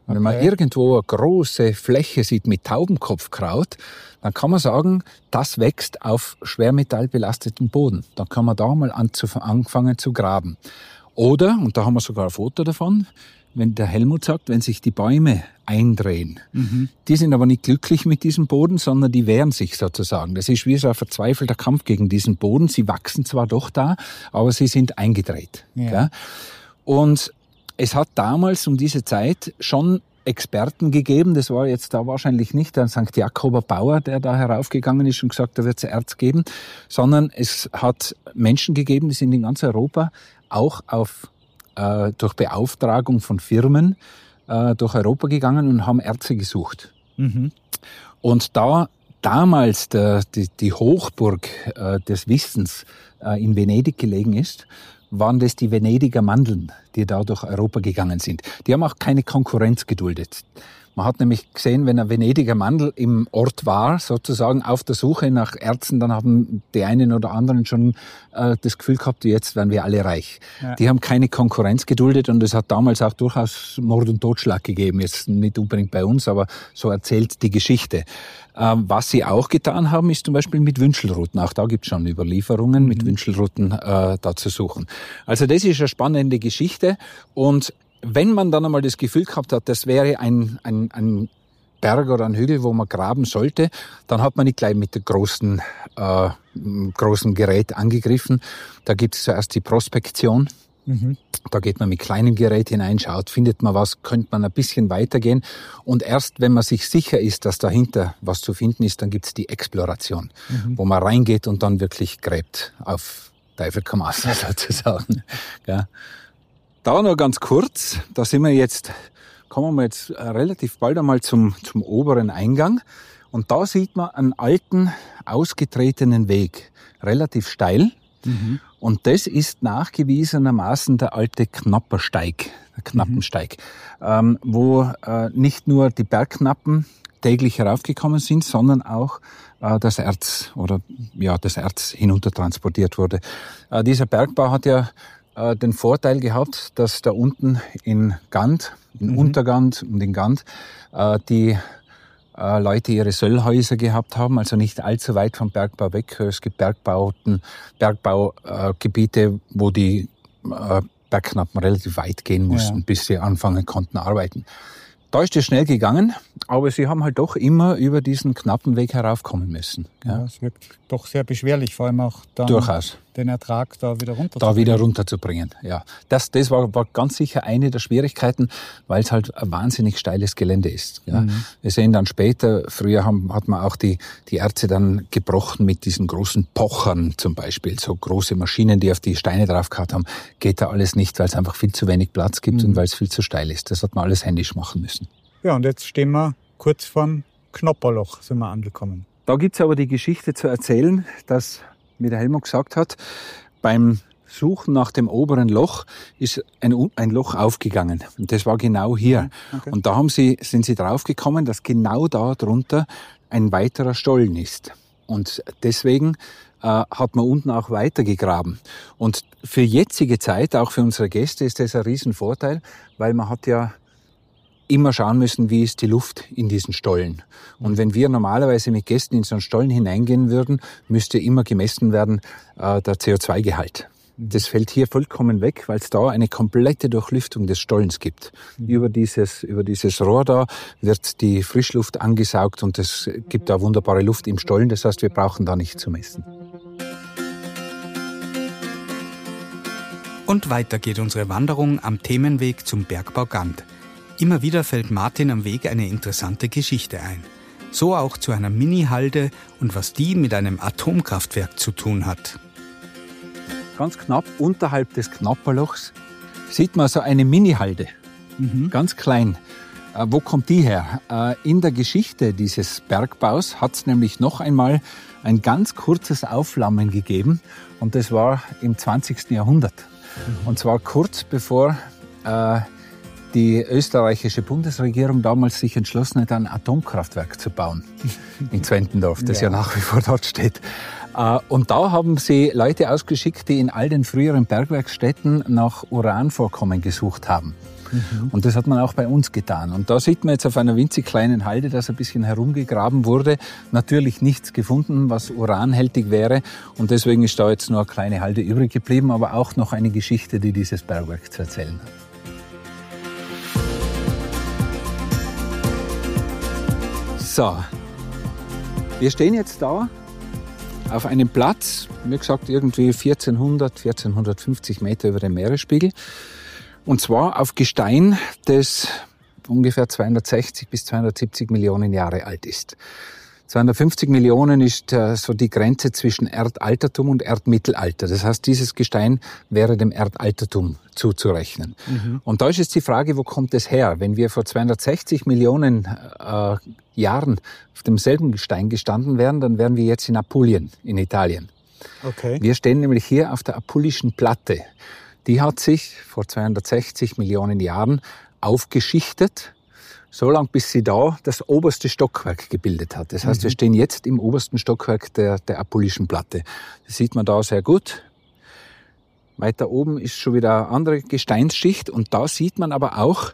Und wenn man irgendwo eine große Fläche sieht mit Taubenkopfkraut, dann kann man sagen, das wächst auf schwermetallbelasteten Boden. Dann kann man da mal anfangen zu graben. Oder, und da haben wir sogar ein Foto davon, wenn der Helmut sagt, wenn sich die Bäume eindrehen, mhm. die sind aber nicht glücklich mit diesem Boden, sondern die wehren sich sozusagen. Das ist wie so ein verzweifelter Kampf gegen diesen Boden. Sie wachsen zwar doch da, aber sie sind eingedreht. Ja. Und es hat damals um diese Zeit schon Experten gegeben. Das war jetzt da wahrscheinlich nicht der St. Jakober Bauer, der da heraufgegangen ist und gesagt, da wird es Erz geben, sondern es hat Menschen gegeben, die sind in ganz Europa auch auf äh, durch Beauftragung von Firmen äh, durch Europa gegangen und haben Ärzte gesucht. Mhm. Und da damals der, die, die Hochburg äh, des Wissens äh, in Venedig gelegen ist, waren das die Venediger Mandeln, die da durch Europa gegangen sind. Die haben auch keine Konkurrenz geduldet. Man hat nämlich gesehen, wenn ein Venediger Mandel im Ort war, sozusagen auf der Suche nach Ärzten, dann haben die einen oder anderen schon äh, das Gefühl gehabt, jetzt werden wir alle reich. Ja. Die haben keine Konkurrenz geduldet und es hat damals auch durchaus Mord und Totschlag gegeben. Jetzt nicht unbedingt bei uns, aber so erzählt die Geschichte. Ähm, was sie auch getan haben, ist zum Beispiel mit Wünschelruten. Auch da gibt es schon Überlieferungen, mit mhm. Wünschelruten äh, da zu suchen. Also das ist eine spannende Geschichte und wenn man dann einmal das Gefühl gehabt hat, das wäre ein, ein, ein Berg oder ein Hügel, wo man graben sollte, dann hat man nicht gleich mit dem großen, äh, großen Gerät angegriffen. Da gibt es zuerst die Prospektion. Mhm. Da geht man mit kleinem Gerät hinein, schaut, findet man was, könnte man ein bisschen weitergehen. Und erst wenn man sich sicher ist, dass dahinter was zu finden ist, dann gibt es die Exploration, mhm. wo man reingeht und dann wirklich gräbt auf Teufel komm sozusagen. Ja. Da noch ganz kurz, da sind wir jetzt, kommen wir jetzt äh, relativ bald einmal zum, zum oberen Eingang. Und da sieht man einen alten, ausgetretenen Weg, relativ steil. Mhm. Und das ist nachgewiesenermaßen der alte Knappersteig, der Knappensteig, mhm. ähm, wo äh, nicht nur die Bergknappen täglich heraufgekommen sind, sondern auch äh, das Erz oder ja das Erz hinuntertransportiert wurde. Äh, dieser Bergbau hat ja äh, den Vorteil gehabt, dass da unten in Gand, in mhm. Untergand und in Gand, äh, die äh, Leute ihre Söllhäuser gehabt haben, also nicht allzu weit vom Bergbau weg. Es gibt Bergbauten, Bergbaugebiete, wo die äh, Bergknappen relativ weit gehen mussten, ja. bis sie anfangen konnten arbeiten. Da ist es schnell gegangen, aber sie haben halt doch immer über diesen knappen Weg heraufkommen müssen. Ja, es wirkt doch sehr beschwerlich, vor allem auch dann Durchaus. Den Ertrag da wieder runter Da wieder runterzubringen, ja. Das, das war, war ganz sicher eine der Schwierigkeiten, weil es halt ein wahnsinnig steiles Gelände ist. Ja. Mhm. Wir sehen dann später, früher haben, hat man auch die, die Erze dann gebrochen mit diesen großen Pochern zum Beispiel, so große Maschinen, die auf die Steine draufgehauen haben. Geht da alles nicht, weil es einfach viel zu wenig Platz gibt Mhm. und weil es viel zu steil ist. Das hat man alles händisch machen müssen. Ja, und jetzt stehen wir kurz vorm Knopperloch, sind wir angekommen. Da gibt's aber die Geschichte zu erzählen, dass, wie der Helmut gesagt hat, beim Suchen nach dem oberen Loch ist ein, ein Loch aufgegangen. Und das war genau hier. Okay. Und da haben sie, sind sie draufgekommen, dass genau da drunter ein weiterer Stollen ist. Und deswegen äh, hat man unten auch weiter gegraben. Und für jetzige Zeit, auch für unsere Gäste, ist das ein Riesenvorteil, weil man hat ja immer schauen müssen, wie ist die Luft in diesen Stollen. Und wenn wir normalerweise mit Gästen in so einen Stollen hineingehen würden, müsste immer gemessen werden äh, der CO2-Gehalt. Das fällt hier vollkommen weg, weil es da eine komplette Durchlüftung des Stollens gibt. Über dieses, über dieses Rohr da wird die Frischluft angesaugt und es gibt da wunderbare Luft im Stollen. Das heißt, wir brauchen da nicht zu messen. Und weiter geht unsere Wanderung am Themenweg zum Bergbau Gant. Immer wieder fällt Martin am Weg eine interessante Geschichte ein. So auch zu einer Mini-Halde und was die mit einem Atomkraftwerk zu tun hat. Ganz knapp unterhalb des Knapperlochs sieht man so eine Mini-Halde. Ganz klein. Äh, wo kommt die her? Äh, in der Geschichte dieses Bergbaus hat es nämlich noch einmal ein ganz kurzes Aufflammen gegeben und das war im 20. Jahrhundert. Und zwar kurz bevor äh, die österreichische Bundesregierung damals sich entschlossen hat, ein Atomkraftwerk zu bauen in Zwentendorf, das ja, nach wie vor dort steht. Äh, Und da haben sie Leute ausgeschickt, die in all den früheren Bergwerksstätten nach Uranvorkommen gesucht haben. Und das hat man auch bei uns getan. Und da sieht man jetzt auf einer winzig kleinen Halde, dass ein bisschen herumgegraben wurde. Natürlich nichts gefunden, was uranhältig wäre. Und deswegen ist da jetzt nur eine kleine Halde übrig geblieben, aber auch noch eine Geschichte, die dieses Bergwerk zu erzählen hat. So, wir stehen jetzt da auf einem Platz, wie gesagt, irgendwie 1400, 1450 Meter über dem Meeresspiegel. Und zwar auf Gestein, das ungefähr 260 bis 270 Millionen Jahre alt ist. 250 Millionen ist äh, so die Grenze zwischen Erdaltertum und Erdmittelalter. Das heißt, dieses Gestein wäre dem Erdaltertum zuzurechnen. Und da ist jetzt die Frage, wo kommt es her? Wenn wir vor 260 Millionen äh, Jahren auf demselben Gestein gestanden wären, dann wären wir jetzt in Apulien, in Italien. Okay. Wir stehen nämlich hier auf der Apulischen Platte. Die hat sich vor 260 Millionen Jahren aufgeschichtet, so lang bis sie da das oberste Stockwerk gebildet hat. Das heißt, wir stehen jetzt im obersten Stockwerk der, der Apulischen Platte. Das sieht man da sehr gut. Weiter oben ist schon wieder eine andere Gesteinsschicht und da sieht man aber auch,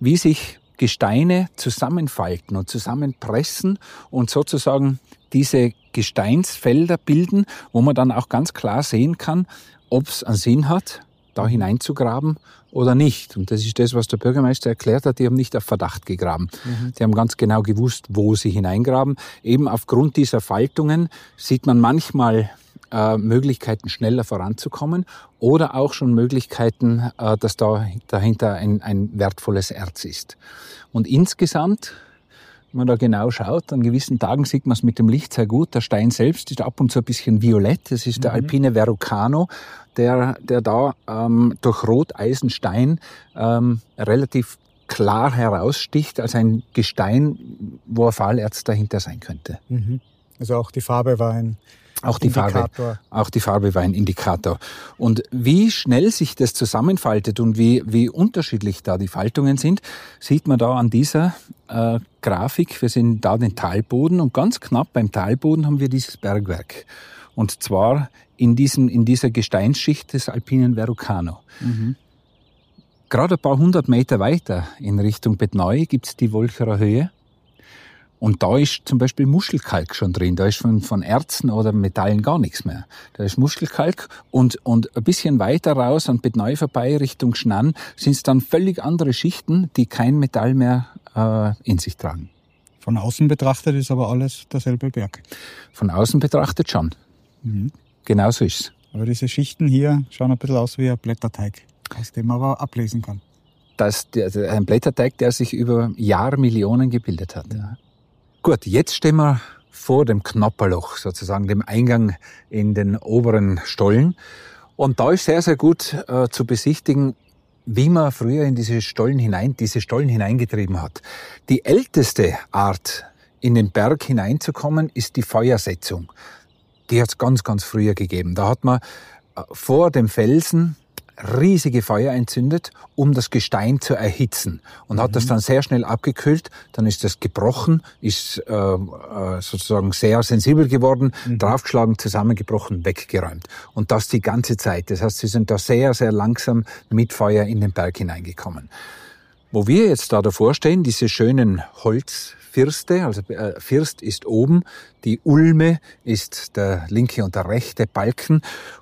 wie sich Gesteine zusammenfalten und zusammenpressen und sozusagen diese Gesteinsfelder bilden, wo man dann auch ganz klar sehen kann, ob es einen Sinn hat, da hineinzugraben oder nicht. Und das ist das, was der Bürgermeister erklärt hat. Die haben nicht auf Verdacht gegraben. Die haben ganz genau gewusst, wo sie hineingraben. Eben aufgrund dieser Faltungen sieht man manchmal äh, Möglichkeiten, schneller voranzukommen oder auch schon Möglichkeiten, äh, dass da dahinter ein, ein wertvolles Erz ist. Und insgesamt wenn man da genau schaut, an gewissen Tagen sieht man es mit dem Licht sehr gut. Der Stein selbst ist ab und zu ein bisschen violett. Das ist der alpine Verrucano, der, der da ähm, durch Roteisenstein ähm, relativ klar heraussticht als ein Gestein, wo ein Fahlerz dahinter sein könnte. Mhm. Also auch die Farbe war ein Auch die Farbe. Indikator. Auch die Farbe war ein Indikator. Und wie schnell sich das zusammenfaltet und wie, wie unterschiedlich da die Faltungen sind, sieht man da an dieser äh, Grafik. Wir sehen da den Talboden und ganz knapp beim Talboden haben wir dieses Bergwerk. Und zwar in, diesen, in dieser Gesteinsschicht des alpinen Verrucano. Gerade ein paar hundert Meter weiter in Richtung Betneu gibt's die Wolcherer Höhe. Und da ist zum Beispiel Muschelkalk schon drin. Da ist von, von Erzen oder Metallen gar nichts mehr. Da ist Muschelkalk und, und ein bisschen weiter raus an Betneu vorbei Richtung Schnann sind es dann völlig andere Schichten, die kein Metall mehr äh, in sich tragen. Von außen betrachtet ist aber alles derselbe Berg. Von außen betrachtet schon. Mhm. Genau so ist es. Aber diese Schichten hier schauen ein bisschen aus wie ein Blätterteig, aus dem man aber ablesen kann. Das ist ein Blätterteig, der sich über Jahrmillionen gebildet hat. Ja. Gut, jetzt stehen wir vor dem Knopperloch, sozusagen dem Eingang in den oberen Stollen. Und da ist sehr, sehr gut äh, zu besichtigen, wie man früher in diese Stollen hinein, diese Stollen hineingetrieben hat. Die älteste Art, in den Berg hineinzukommen, ist die Feuersetzung. Die hat es ganz, ganz früher gegeben. Da hat man äh, vor dem Felsen riesige Feuer entzündet, um das Gestein zu erhitzen und hat das mhm. dann sehr schnell abgekühlt. Dann ist das gebrochen, ist äh, äh, sozusagen sehr sensibel geworden, mhm. draufgeschlagen, zusammengebrochen, weggeräumt. Und das die ganze Zeit. Das heißt, sie sind da sehr, sehr langsam mit Feuer in den Berg hineingekommen. Wo wir jetzt da davor stehen, diese schönen Holz Firste, also äh, First ist oben, die Ulme ist der linke und der rechte Balken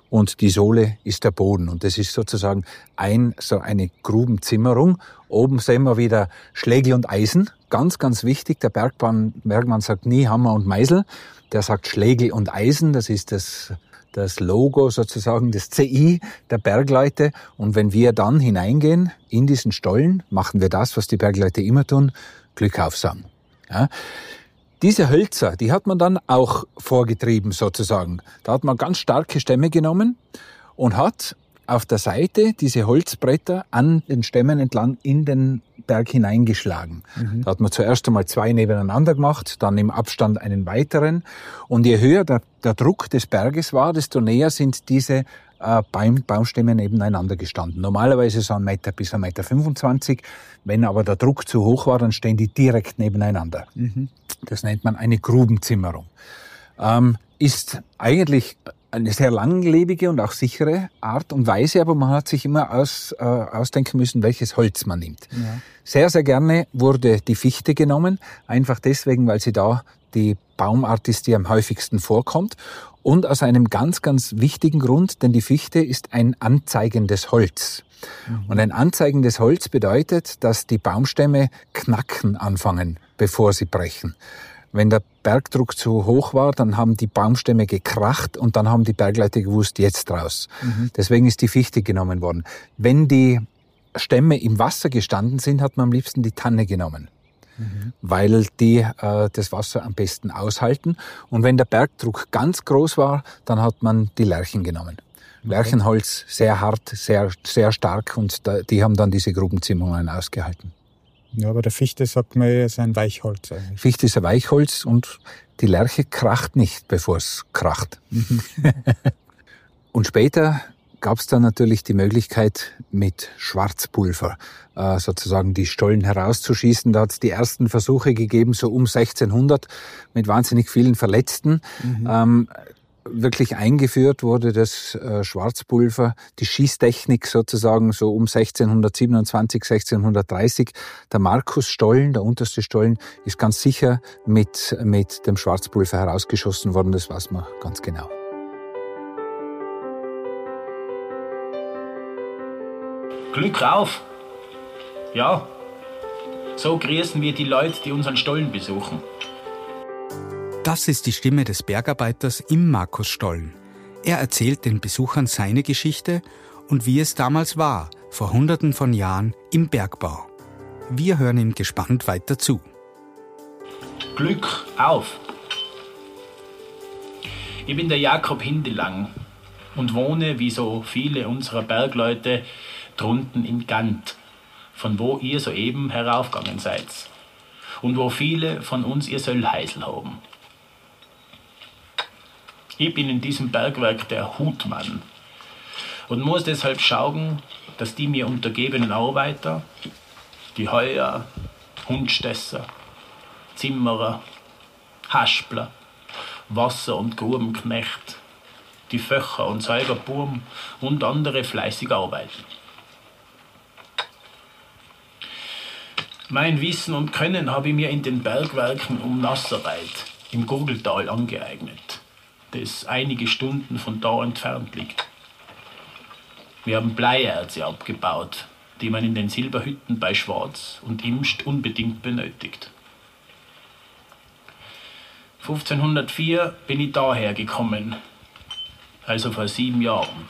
und die Sohle ist der Boden. Und das ist sozusagen ein, so eine Grubenzimmerung. Oben sehen wir wieder Schlägel und Eisen. Ganz, ganz wichtig. Der Bergmann, Bergmann sagt nie Hammer und Meisel. Der sagt Schlägel und Eisen. Das ist das, das Logo sozusagen, das CI der Bergleute. Und wenn wir dann hineingehen in diesen Stollen, machen wir das, was die Bergleute immer tun, Glück aufsagen. Ja. Diese Hölzer, die hat man dann auch vorgetrieben sozusagen. Da hat man ganz starke Stämme genommen und hat auf der Seite diese Holzbretter an den Stämmen entlang in den Berg hineingeschlagen. Mhm. Da hat man zuerst einmal zwei nebeneinander gemacht, dann im Abstand einen weiteren. Und je höher der, der Druck des Berges war, desto näher sind diese äh, Baum, Baumstämme nebeneinander gestanden. Normalerweise so ein Meter bis ein Meter 25. Wenn aber der Druck zu hoch war, dann stehen die direkt nebeneinander. Mhm. Das nennt man eine Grubenzimmerung. Ähm, ist eigentlich eine sehr langlebige und auch sichere Art und Weise, aber man hat sich immer aus, äh, ausdenken müssen, welches Holz man nimmt. Ja. Sehr, sehr gerne wurde die Fichte genommen, einfach deswegen, weil sie da die Baumart ist, die am häufigsten vorkommt. Und aus einem ganz, ganz wichtigen Grund, denn die Fichte ist ein anzeigendes Holz. Mhm. Und ein anzeigendes Holz bedeutet, dass die Baumstämme knacken anfangen, bevor sie brechen. Wenn der Bergdruck zu hoch war, dann haben die Baumstämme gekracht und dann haben die Bergleute gewusst, jetzt raus. Mhm. Deswegen ist die Fichte genommen worden. Wenn die Stämme im Wasser gestanden sind, hat man am liebsten die Tanne genommen mhm. weil die äh, das Wasser am besten aushalten. Und wenn der Bergdruck ganz groß war, dann hat man die Lärchen genommen. Okay. Lärchenholz sehr hart, sehr, sehr stark und da, die haben dann diese Grubenzimmungen ausgehalten. Ja, aber der Fichte sagt man, ist ein Weichholz eigentlich. Fichte ist ein Weichholz und die Lerche kracht nicht, bevor es kracht. Mhm. und später gab es dann natürlich die Möglichkeit, mit Schwarzpulver äh, sozusagen die Stollen herauszuschießen. Da hat es die ersten Versuche gegeben, so um 1600, mit wahnsinnig vielen Verletzten. Mhm. Ähm, wirklich eingeführt wurde das äh, Schwarzpulver, die Schießtechnik sozusagen so um 1627, 1630. Der Markus Stollen, der unterste Stollen, ist ganz sicher mit, mit dem Schwarzpulver herausgeschossen worden, das weiß man ganz genau. Glück auf! Ja, so grüßen wir die Leute, die unseren Stollen besuchen. Das ist die Stimme des Bergarbeiters im Markusstollen. Er erzählt den Besuchern seine Geschichte und wie es damals war, vor Hunderten von Jahren im Bergbau. Wir hören ihm gespannt weiter zu. Glück auf! Ich bin der Jakob Hindelang und wohne, wie so viele unserer Bergleute, drunten in Gant, von wo ihr soeben heraufgegangen seid und wo viele von uns ihr Söllheisel haben. Ich bin in diesem Bergwerk der Hutmann und muss deshalb schauen, dass die mir untergebenen Arbeiter, die Heuer, Hundstesser, Zimmerer, Haspler, Wasser- und Grubenknecht, die Föcher und Säugerburm und andere fleißig arbeiten. Mein Wissen und Können habe ich mir in den Bergwerken um Nasserreit im Gurgeltal angeeignet, das einige Stunden von da entfernt liegt. Wir haben Bleierze abgebaut, die man in den Silberhütten bei Schwarz und Imst unbedingt benötigt. 1504 bin ich daher gekommen, also vor sieben Jahren.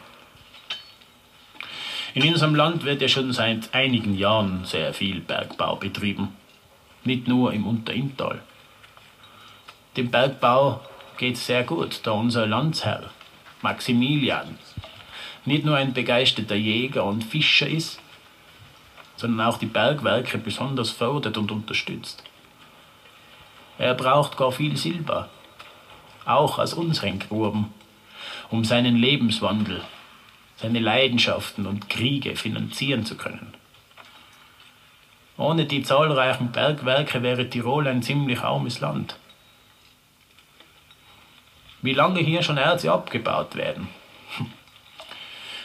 In unserem Land wird ja schon seit einigen Jahren sehr viel Bergbau betrieben, nicht nur im Unterinntal. Dem Bergbau geht es sehr gut, da unser Landsherr, Maximilian, nicht nur ein begeisterter Jäger und Fischer ist, sondern auch die Bergwerke besonders fördert und unterstützt. Er braucht gar viel Silber, auch aus unseren Gruben, um seinen Lebenswandel, seine Leidenschaften und Kriege finanzieren zu können. Ohne die zahlreichen Bergwerke wäre Tirol ein ziemlich armes Land. Wie lange hier schon Erze abgebaut werden,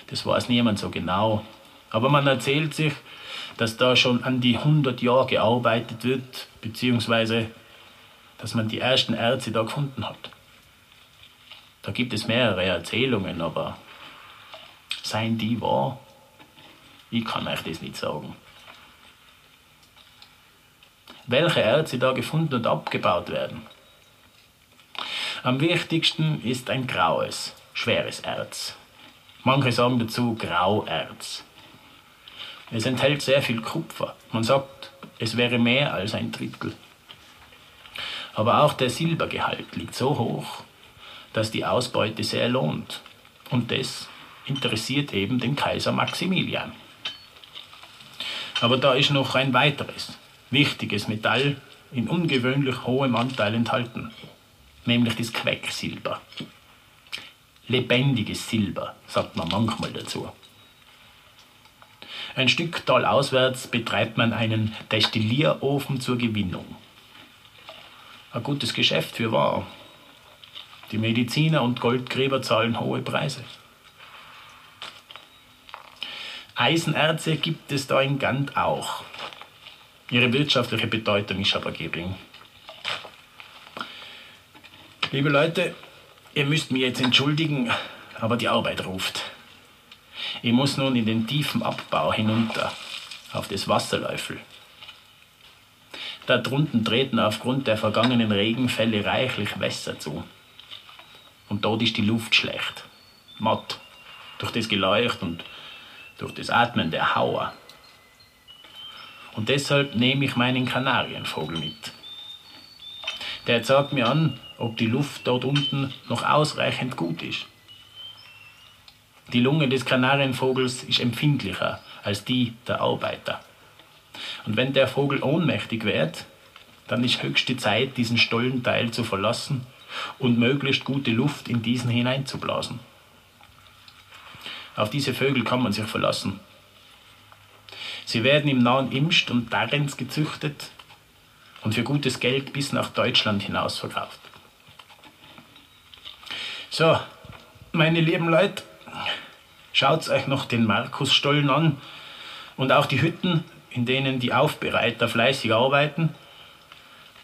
das weiß niemand so genau. Aber man erzählt sich, dass da schon an die 100 Jahre gearbeitet wird, beziehungsweise dass man die ersten Erze da gefunden hat. Da gibt es mehrere Erzählungen, aber seien die wahr? Ich kann euch das nicht sagen. Welche Erze da gefunden und abgebaut werden? Am wichtigsten ist ein graues, schweres Erz. Manche sagen dazu Grauerz. Es enthält sehr viel Kupfer. Man sagt, es wäre mehr als ein Drittel. Aber auch der Silbergehalt liegt so hoch, dass die Ausbeute sehr lohnt. Und das interessiert eben den Kaiser Maximilian. Aber da ist noch ein weiteres, wichtiges Metall in ungewöhnlich hohem Anteil enthalten, nämlich das Quecksilber. Lebendiges Silber, sagt man manchmal dazu. Ein Stück talauswärts betreibt man einen Destillierofen zur Gewinnung. Ein gutes Geschäft für wahr. Die Mediziner und Goldgräber zahlen hohe Preise. Eisenerze gibt es da in Gant auch. Ihre wirtschaftliche Bedeutung ist aber gering. Liebe Leute, Ihr müsst mir jetzt entschuldigen, aber die Arbeit ruft. Ich muss nun in den tiefen Abbau hinunter, auf das Wasserläufel. Da drunten treten aufgrund der vergangenen Regenfälle reichlich Wässer zu. Und dort ist die Luft schlecht, matt, durch das Geleucht und durch das Atmen der Hauer. Und deshalb nehme ich meinen Kanarienvogel mit. Der zeigt mir an, ob die Luft dort unten noch ausreichend gut ist. Die Lunge des Kanarienvogels ist empfindlicher als die der Arbeiter. Und wenn der Vogel ohnmächtig wird, dann ist höchste Zeit, diesen Stollenteil zu verlassen und möglichst gute Luft in diesen hineinzublasen. Auf diese Vögel kann man sich verlassen. Sie werden im nahen Imst und Darenz gezüchtet und für gutes Geld bis nach Deutschland hinaus verkauft. So, meine lieben Leute, schaut euch noch den Markusstollen an und auch die Hütten, in denen die Aufbereiter fleißig arbeiten,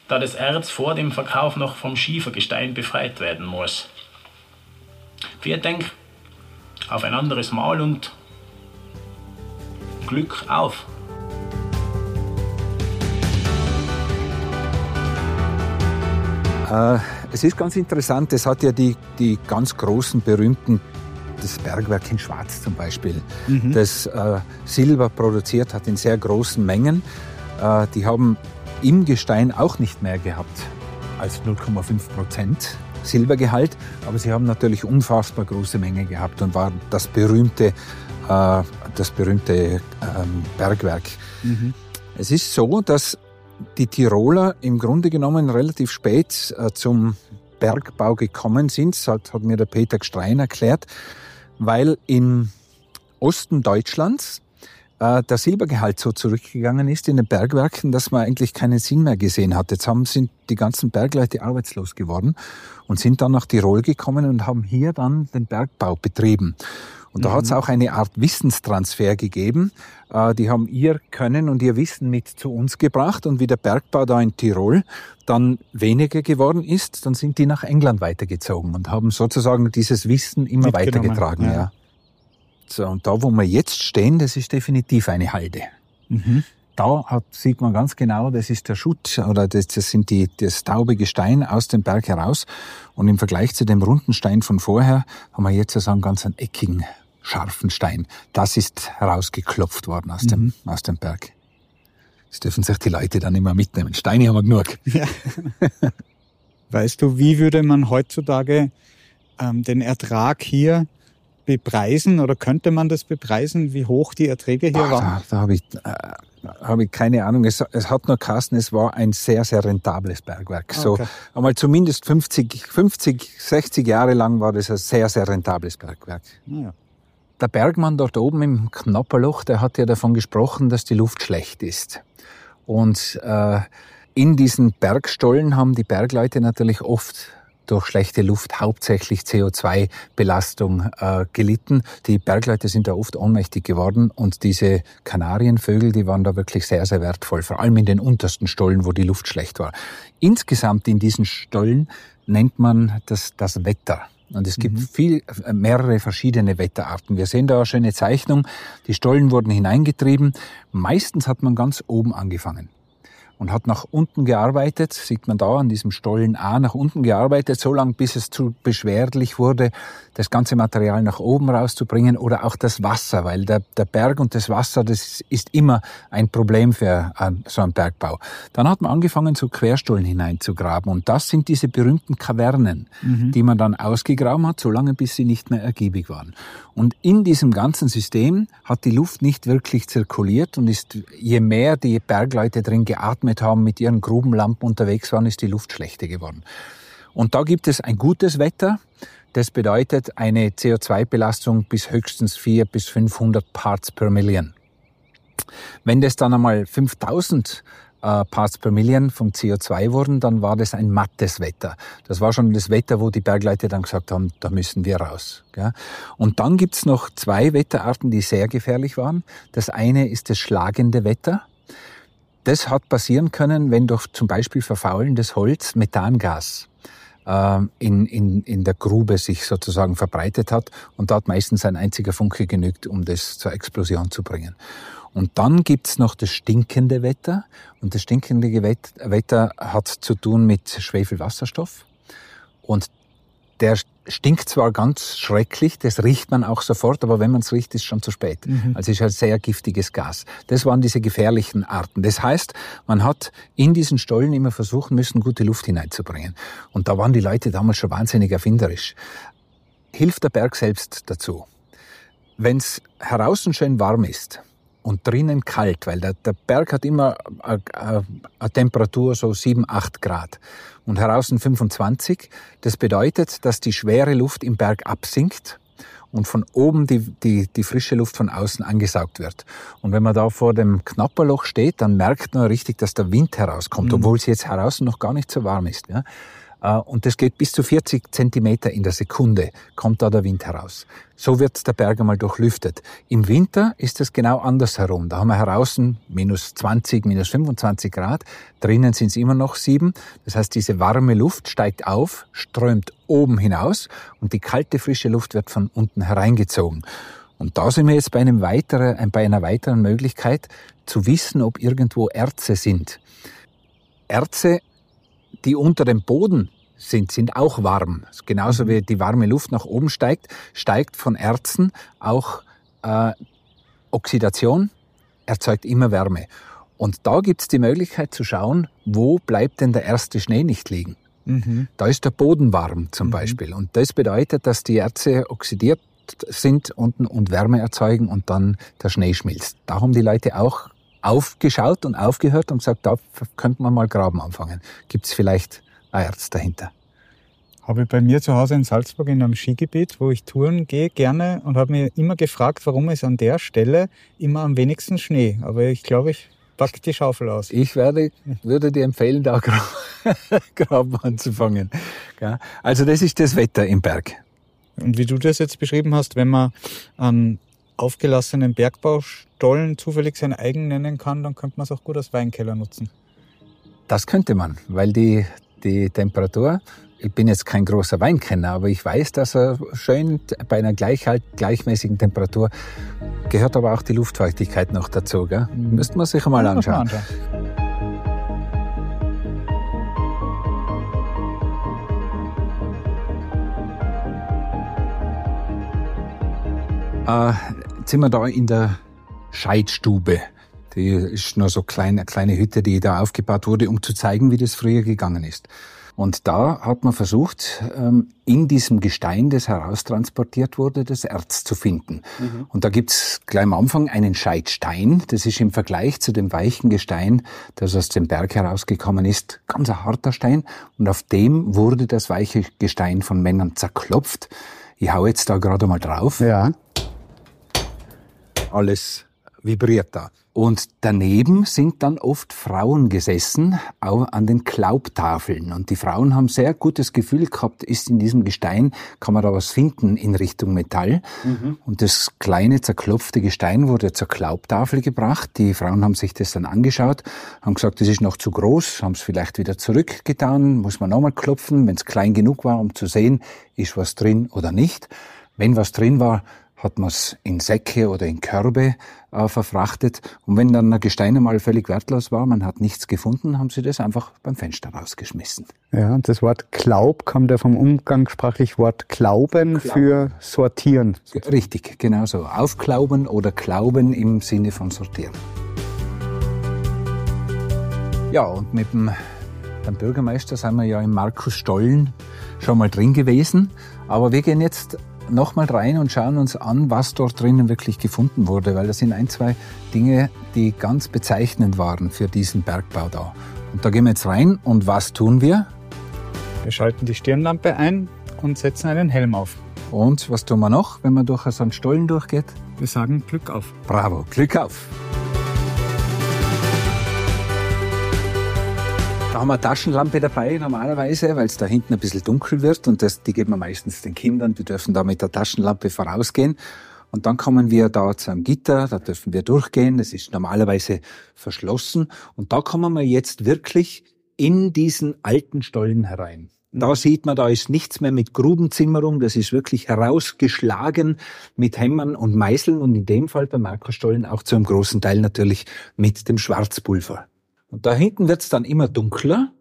da das Erz vor dem Verkauf noch vom Schiefergestein befreit werden muss. Wir denken auf ein anderes Mal und Glück auf! Äh, es ist ganz interessant, es hat ja die, die ganz großen, berühmten, das Bergwerk in Schwarz zum Beispiel, mhm. das äh, Silber produziert hat in sehr großen Mengen. Äh, die haben im Gestein auch nicht mehr gehabt als 0,5 Prozent Silbergehalt, aber sie haben natürlich unfassbar große Mengen gehabt und waren das berühmte, äh, das berühmte ähm, Bergwerk. Mhm. Es ist so, dass die Tiroler im Grunde genommen relativ spät äh, zum Bergbau gekommen sind, hat, hat mir der Peter Gstrein erklärt, weil im Osten Deutschlands äh, der Silbergehalt so zurückgegangen ist in den Bergwerken, dass man eigentlich keinen Sinn mehr gesehen hat. Jetzt haben, sind die ganzen Bergleute arbeitslos geworden und sind dann nach Tirol gekommen und haben hier dann den Bergbau betrieben. Und da mhm. hat es auch eine Art Wissenstransfer gegeben. Äh, die haben ihr Können und ihr Wissen mit zu uns gebracht. Und wie der Bergbau da in Tirol dann weniger geworden ist, dann sind die nach England weitergezogen und haben sozusagen dieses Wissen immer weitergetragen. Ja. ja. So, und da, wo wir jetzt stehen, das ist definitiv eine Halde. Mhm. Da hat, sieht man ganz genau, das ist der Schutt oder das, das sind die, das taube Gestein aus dem Berg heraus. Und im Vergleich zu dem runden Stein von vorher haben wir jetzt so einen ganz einen eckigen, scharfen Stein. Das ist herausgeklopft worden aus, dem, Mhm. aus dem Berg. Das dürfen sich die Leute dann immer mitnehmen. Steine haben wir genug. Ja. weißt du, wie würde man heutzutage ähm, den Ertrag hier bepreisen oder könnte man das bepreisen, wie hoch die Erträge hier Boah, waren? da da habe ich, äh, hab ich keine Ahnung. Es, es hat nur Kasten, es war ein sehr, sehr rentables Bergwerk. So Okay. einmal zumindest 50, 50, 60 Jahre lang war das ein sehr, sehr rentables Bergwerk. Naja. Der Bergmann dort oben im Knapperloch, der hat ja davon gesprochen, dass die Luft schlecht ist. Und äh, in diesen Bergstollen haben die Bergleute natürlich oft durch schlechte Luft hauptsächlich CO2-Belastung äh, gelitten. Die Bergleute sind da oft ohnmächtig geworden und diese Kanarienvögel, die waren da wirklich sehr, sehr wertvoll, vor allem in den untersten Stollen, wo die Luft schlecht war. Insgesamt in diesen Stollen nennt man das, das Wetter. Und es gibt viel, äh, mehrere verschiedene Wetterarten. Wir sehen da eine schöne Zeichnung. Die Stollen wurden hineingetrieben. Meistens hat man ganz oben angefangen und hat nach unten gearbeitet, sieht man da an diesem Stollen A, nach unten gearbeitet, so lange bis es zu beschwerlich wurde, das ganze Material nach oben rauszubringen oder auch das Wasser, weil der, der Berg und das Wasser, das ist immer ein Problem für äh, so einen Bergbau. Dann hat man angefangen, so Querstollen hineinzugraben und das sind diese berühmten Kavernen, die man dann ausgegraben hat, so lange bis sie nicht mehr ergiebig waren. Und in diesem ganzen System hat die Luft nicht wirklich zirkuliert und ist, je mehr die Bergleute drin geatmet haben, mit ihren Grubenlampen unterwegs waren, ist die Luft schlechter geworden. Und da gibt es ein gutes Wetter. Das bedeutet eine CO2-Belastung bis höchstens 4 bis 500 Parts per Million. Wenn das dann einmal 5000 äh, Parts per Million vom CO2 wurden, dann war das ein mattes Wetter. Das war schon das Wetter, wo die Bergleute dann gesagt haben, da müssen wir raus. Gell? Und dann gibt's noch zwei Wetterarten, die sehr gefährlich waren. Das eine ist das schlagende Wetter. Das hat passieren können, wenn durch zum Beispiel verfaulendes Holz Methangas ähm, in, in, in der Grube sich sozusagen verbreitet hat. Und da hat meistens ein einziger Funke genügt, um das zur Explosion zu bringen. Und dann gibt's noch das stinkende Wetter. Und das stinkende Wetter hat zu tun mit Schwefelwasserstoff. Und der stinkt zwar ganz schrecklich, das riecht man auch sofort, aber wenn man es riecht, ist schon zu spät. Also es ist ein sehr giftiges Gas. Das waren diese gefährlichen Arten. Das heißt, man hat in diesen Stollen immer versuchen müssen, gute Luft hineinzubringen. Und da waren die Leute damals schon wahnsinnig erfinderisch. Hilft der Berg selbst dazu. Wenn es draußen schön warm ist und drinnen kalt, weil der, der Berg hat immer eine, eine, eine Temperatur so 7, 8 Grad und draußen 25, das bedeutet, dass die schwere Luft im Berg absinkt und von oben die, die, die frische Luft von außen angesaugt wird. Und wenn man da vor dem Knapperloch steht, dann merkt man richtig, dass der Wind herauskommt, obwohl es jetzt draußen noch gar nicht so warm ist. Ja? Äh, Und das geht bis zu 40 Zentimeter in der Sekunde, kommt da der Wind heraus. So wird der Berg einmal durchlüftet. Im Winter ist es genau andersherum. Da haben wir draußen minus 20, minus 25 Grad. Drinnen sind es immer noch sieben. Das heißt, diese warme Luft steigt auf, strömt oben hinaus und die kalte, frische Luft wird von unten hereingezogen. Und da sind wir jetzt bei, einem weiteren, bei einer weiteren Möglichkeit zu wissen, ob irgendwo Erze sind. Erze die unter dem Boden sind, sind auch warm. Genauso wie die warme Luft nach oben steigt, steigt von Erzen auch äh, Oxidation, erzeugt immer Wärme. Und da gibt's die Möglichkeit zu schauen, wo bleibt denn der erste Schnee nicht liegen. Mhm. Da ist der Boden warm zum Beispiel. Und das bedeutet, dass die Erze oxidiert sind unten und Wärme erzeugen und dann der Schnee schmilzt. Da haben die Leute auch aufgeschaut und aufgehört und gesagt, da könnte man mal graben anfangen. Gibt's vielleicht ein Erz dahinter? Habe ich bei mir zu Hause in Salzburg in einem Skigebiet, wo ich touren gehe gerne und habe mir immer gefragt, warum ist an der Stelle immer am wenigsten Schnee. Aber ich glaube, ich packe die Schaufel aus. Ich werde, würde dir empfehlen, da gra graben anzufangen. Also das ist das Wetter im Berg. Und wie du das jetzt beschrieben hast, wenn man an aufgelassenen Bergbaustollen zufällig sein eigen nennen kann, dann könnte man es auch gut als Weinkeller nutzen. Das könnte man, weil die, die Temperatur. Ich bin jetzt kein großer Weinkenner, aber ich weiß, dass er schön bei einer gleichhalt, gleichmäßigen Temperatur gehört aber auch die Luftfeuchtigkeit noch dazu. Gell? Mhm. Müsste man sich mal anschauen. Jetzt sind wir da in der Scheidstube. Die ist nur so kleine, eine kleine Hütte, die da aufgebaut wurde, um zu zeigen, wie das früher gegangen ist. Und da hat man versucht, ähm, in diesem Gestein, das heraustransportiert wurde, das Erz zu finden. Mhm. Und da gibt's gleich am Anfang einen Scheitstein. Das ist im Vergleich zu dem weichen Gestein, das aus dem Berg herausgekommen ist, ganz ein harter Stein. Und auf dem wurde das weiche Gestein von Männern zerklopft. Ich hau jetzt da gerade mal drauf. Ja. Alles vibriert da. Und daneben sind dann oft Frauen gesessen, auch an den Klaubtafeln. Und die Frauen haben sehr gutes Gefühl gehabt, ist in diesem Gestein, kann man da was finden in Richtung Metall. Mhm. Und das kleine zerklopfte Gestein wurde zur Klaubtafel gebracht. Die Frauen haben sich das dann angeschaut, haben gesagt, das ist noch zu groß, haben es vielleicht wieder zurückgetan, muss man nochmal klopfen, wenn es klein genug war, um zu sehen, ist was drin oder nicht. Wenn was drin war, hat man es in Säcke oder in Körbe äh, verfrachtet. Und wenn dann ein Gestein einmal völlig wertlos war, man hat nichts gefunden, haben sie das einfach beim Fenster rausgeschmissen. Ja, und das Wort Glaub kommt ja vom umgangssprachlich Wort Glauben, Glauben. für sortieren. Richtig, genau so. Aufklauben oder Glauben im Sinne von sortieren. Ja, und mit dem beim Bürgermeister sind wir ja im Markus Stollen schon mal drin gewesen. Aber wir gehen jetzt nochmal rein und schauen uns an, was dort drinnen wirklich gefunden wurde, weil das sind ein, zwei Dinge, die ganz bezeichnend waren für diesen Bergbau da. Und da gehen wir jetzt rein und was tun wir? Wir schalten die Stirnlampe ein und setzen einen Helm auf. Und was tun wir noch, wenn man durch so einen Stollen durchgeht? Wir sagen Glück auf. Bravo, Glück auf. Da haben wir Taschenlampe dabei normalerweise, weil es da hinten ein bisschen dunkel wird und das, die geben wir meistens den Kindern, die dürfen da mit der Taschenlampe vorausgehen. Und dann kommen wir da zu einem Gitter, da dürfen wir durchgehen, das ist normalerweise verschlossen. Und da kommen wir jetzt wirklich in diesen alten Stollen herein. Da sieht man, da ist nichts mehr mit Grubenzimmerung, das ist wirklich herausgeschlagen mit Hämmern und Meißeln und in dem Fall bei Marco Stollen auch zu einem großen Teil natürlich mit dem Schwarzpulver. Und da hinten wird's dann immer dunkler.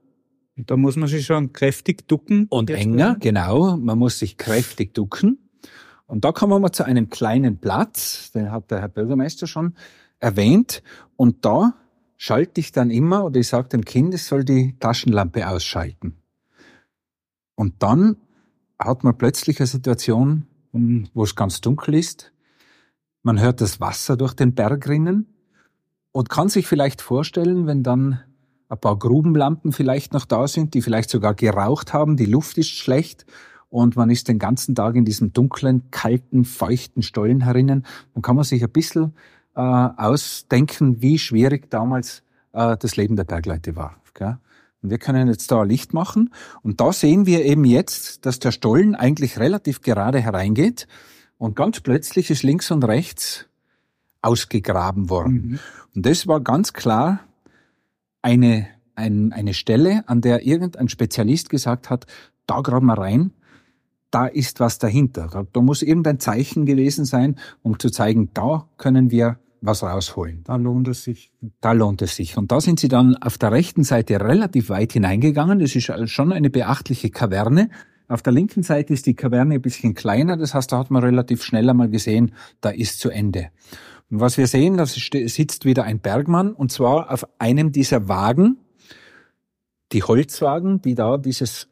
Und da muss man sich schon kräftig ducken. Und enger, genau. Man muss sich kräftig ducken. Und da kommen wir zu einem kleinen Platz, den hat der Herr Bürgermeister schon erwähnt. Und da schalte ich dann immer, oder ich sage dem Kind, es soll die Taschenlampe ausschalten. Und dann hat man plötzlich eine Situation, wo es ganz dunkel ist. Man hört das Wasser durch den Berg rinnen und kann sich vielleicht vorstellen, wenn dann ein paar Grubenlampen vielleicht noch da sind, die vielleicht sogar geraucht haben, die Luft ist schlecht und man ist den ganzen Tag in diesem dunklen, kalten, feuchten Stollen herinnen, dann kann man sich ein bisschen äh, ausdenken, wie schwierig damals äh, das Leben der Bergleute war. Gell? Und wir können jetzt da Licht machen und da sehen wir eben jetzt, dass der Stollen eigentlich relativ gerade hereingeht und ganz plötzlich ist links und rechts ausgegraben worden. Mhm. Und das war ganz klar eine, ein, eine Stelle, an der irgendein Spezialist gesagt hat, da graben wir rein, da ist was dahinter. Da, da muss irgendein Zeichen gewesen sein, um zu zeigen, da können wir was rausholen. Da lohnt es sich. Da lohnt es sich. Und da sind sie dann auf der rechten Seite relativ weit hineingegangen. Das ist schon eine beachtliche Kaverne. Auf der linken Seite ist die Kaverne ein bisschen kleiner. Das heißt, da hat man relativ schnell einmal gesehen, da ist zu Ende. Und was wir sehen, da sitzt wieder ein Bergmann und zwar auf einem dieser Wagen, die Holzwagen, die da dieses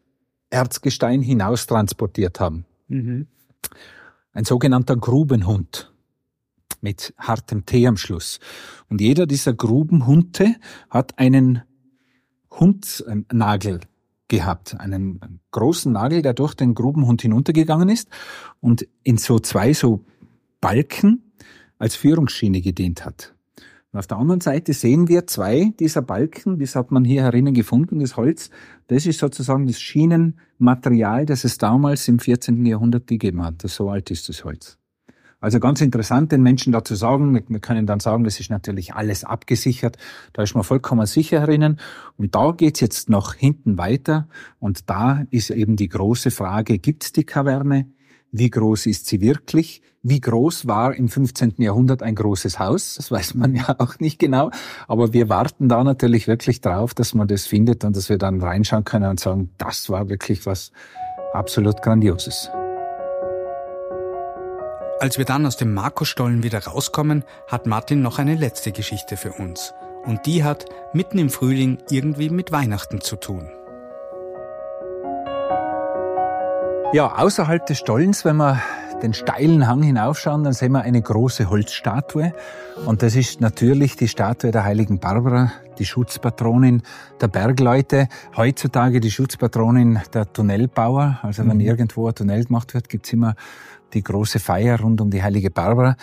Erzgestein hinaus transportiert haben. Mhm. Ein sogenannter Grubenhund mit hartem T am Schluss. Und jeder dieser Grubenhunde hat einen Hundnagel gehabt, einen großen Nagel, der durch den Grubenhund hinuntergegangen ist und in so zwei so Balken als Führungsschiene gedient hat. Und auf der anderen Seite sehen wir zwei dieser Balken, das hat man hier herinnen gefunden, das Holz. Das ist sozusagen das Schienenmaterial, das es damals im 14. Jahrhundert gegeben hat. So alt ist das Holz. Also ganz interessant, den Menschen dazu sagen, wir können dann sagen, das ist natürlich alles abgesichert, da ist man vollkommen sicher drinnen. Und da geht's jetzt noch hinten weiter und da ist eben die große Frage, gibt's die Kaverne? Wie groß ist sie wirklich? Wie groß war im 15. Jahrhundert ein großes Haus? Das weiß man ja auch nicht genau. Aber wir warten da natürlich wirklich drauf, dass man das findet und dass wir dann reinschauen können und sagen, das war wirklich was absolut Grandioses. Als wir dann aus dem Markusstollen wieder rauskommen, hat Martin noch eine letzte Geschichte für uns. Und die hat mitten im Frühling irgendwie mit Weihnachten zu tun. Ja, außerhalb des Stollens, wenn wir den steilen Hang hinaufschauen, dann sehen wir eine große Holzstatue. Und das ist natürlich die Statue der heiligen Barbara, die Schutzpatronin der Bergleute. Heutzutage die Schutzpatronin der Tunnelbauer. Also wenn mhm. irgendwo ein Tunnel gemacht wird, gibt's immer die große Feier rund um die heilige Barbara.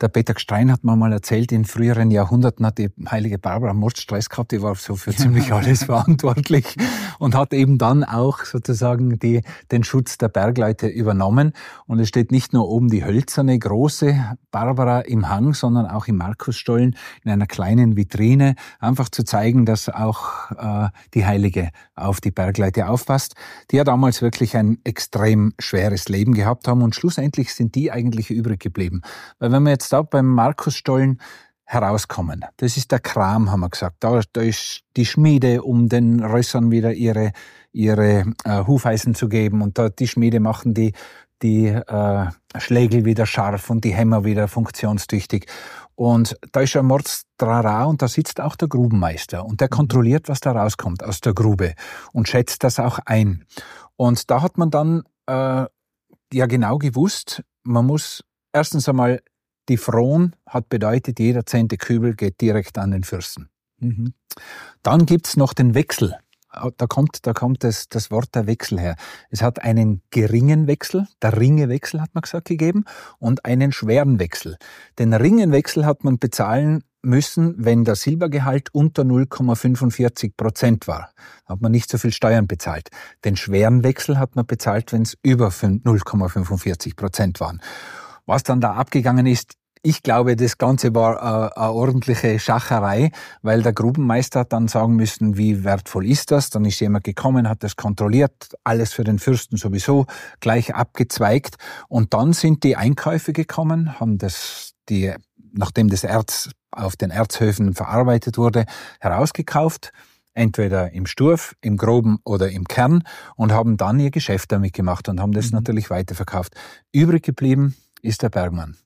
Der Peter Gstein hat mir mal erzählt, in früheren Jahrhunderten hat die heilige Barbara Mordstress gehabt, die war so für ziemlich alles verantwortlich und hat eben dann auch sozusagen die, den Schutz der Bergleute übernommen. Und es steht nicht nur oben die hölzerne große Barbara im Hang, sondern auch im Markusstollen in einer kleinen Vitrine, einfach zu zeigen, dass auch äh, die Heilige auf die Bergleute aufpasst, die ja damals wirklich ein extrem schweres Leben gehabt haben und schlussendlich sind die eigentlich übrig geblieben. Weil wenn wir jetzt da beim Markusstollen herauskommen. Das ist der Kram, haben wir gesagt. Da, da ist die Schmiede, um den Rössern wieder ihre, ihre äh, Hufeisen zu geben. Und da die Schmiede machen die, die äh, Schlägel wieder scharf und die Hämmer wieder funktionstüchtig. Und da ist ein Mordstrara und da sitzt auch der Grubenmeister und der mhm. kontrolliert, was da rauskommt aus der Grube und schätzt das auch ein. Und da hat man dann äh, ja genau gewusst, man muss erstens einmal die Fron hat bedeutet, jeder zehnte Kübel geht direkt an den Fürsten. Mhm. Dann gibt's noch den Wechsel. Da kommt, da kommt das, das Wort der Wechsel her. Es hat einen geringen Wechsel, der Ringewechsel hat man gesagt gegeben, und einen schweren Wechsel. Den Ringenwechsel hat man bezahlen müssen, wenn der Silbergehalt unter 0,45 Prozent war. Da hat man nicht so viel Steuern bezahlt. Den schweren Wechsel hat man bezahlt, wenn es über 0,45 Prozent waren. Was dann da abgegangen ist, ich glaube, das Ganze war äh, eine ordentliche Schacherei, weil der Grubenmeister hat dann sagen müssen, wie wertvoll ist das. Dann ist jemand gekommen, hat das kontrolliert, alles für den Fürsten sowieso gleich abgezweigt. Und dann sind die Einkäufe gekommen, haben das, die, nachdem das Erz auf den Erzhöfen verarbeitet wurde, herausgekauft entweder im Sturf, im Groben oder im Kern und haben dann ihr Geschäft damit gemacht und haben das mhm. natürlich weiterverkauft. Übrig geblieben ist der Bergmann.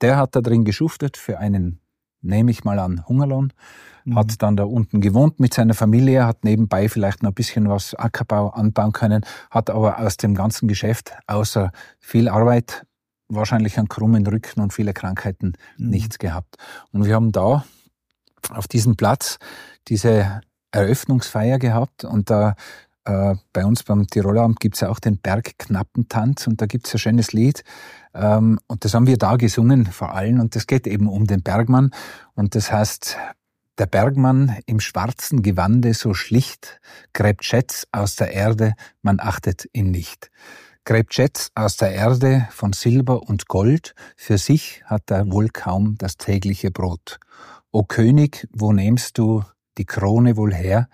Der hat da drin geschuftet für einen, nehme ich mal an, Hungerlohn, mhm. hat dann da unten gewohnt mit seiner Familie, hat nebenbei vielleicht noch ein bisschen was Ackerbau anbauen können, hat aber aus dem ganzen Geschäft außer viel Arbeit wahrscheinlich einen krummen Rücken und viele Krankheiten mhm. nichts gehabt. Und wir haben da auf diesem Platz diese Eröffnungsfeier gehabt und da äh, bei uns beim Tiroleramt gibt es ja auch den Bergknappentanz und da gibt es ein schönes Lied ähm, und das haben wir da gesungen vor allem und das geht eben um den Bergmann und das heißt der Bergmann im schwarzen Gewande so schlicht gräbt Schätz aus der Erde, man achtet ihn nicht. Gräbt Schätz aus der Erde von Silber und Gold, für sich hat er wohl kaum das tägliche Brot. O König, wo nehmst du die Krone wohl her?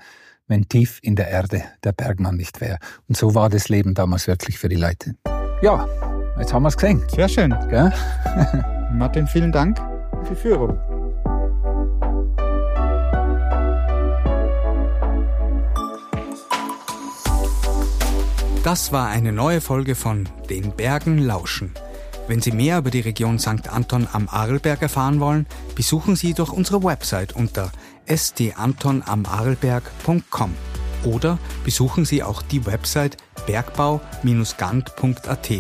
Wenn tief in der Erde der Bergmann nicht wäre. Und so war das Leben damals wirklich für die Leute. Ja, jetzt haben wir es gesehen. Sehr schön. Gell? Martin, vielen Dank für die Führung. Das war eine neue Folge von Den Bergen lauschen. Wenn Sie mehr über die Region St. Anton am Arlberg erfahren wollen, besuchen Sie doch unsere Website unter stantonamarlberg.com oder besuchen Sie auch die Website bergbau-gant.at.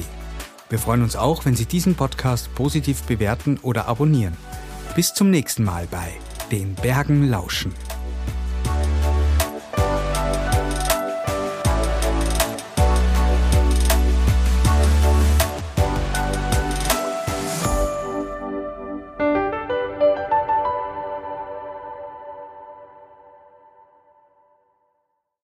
Wir freuen uns auch, wenn Sie diesen Podcast positiv bewerten oder abonnieren. Bis zum nächsten Mal bei Den Bergen lauschen.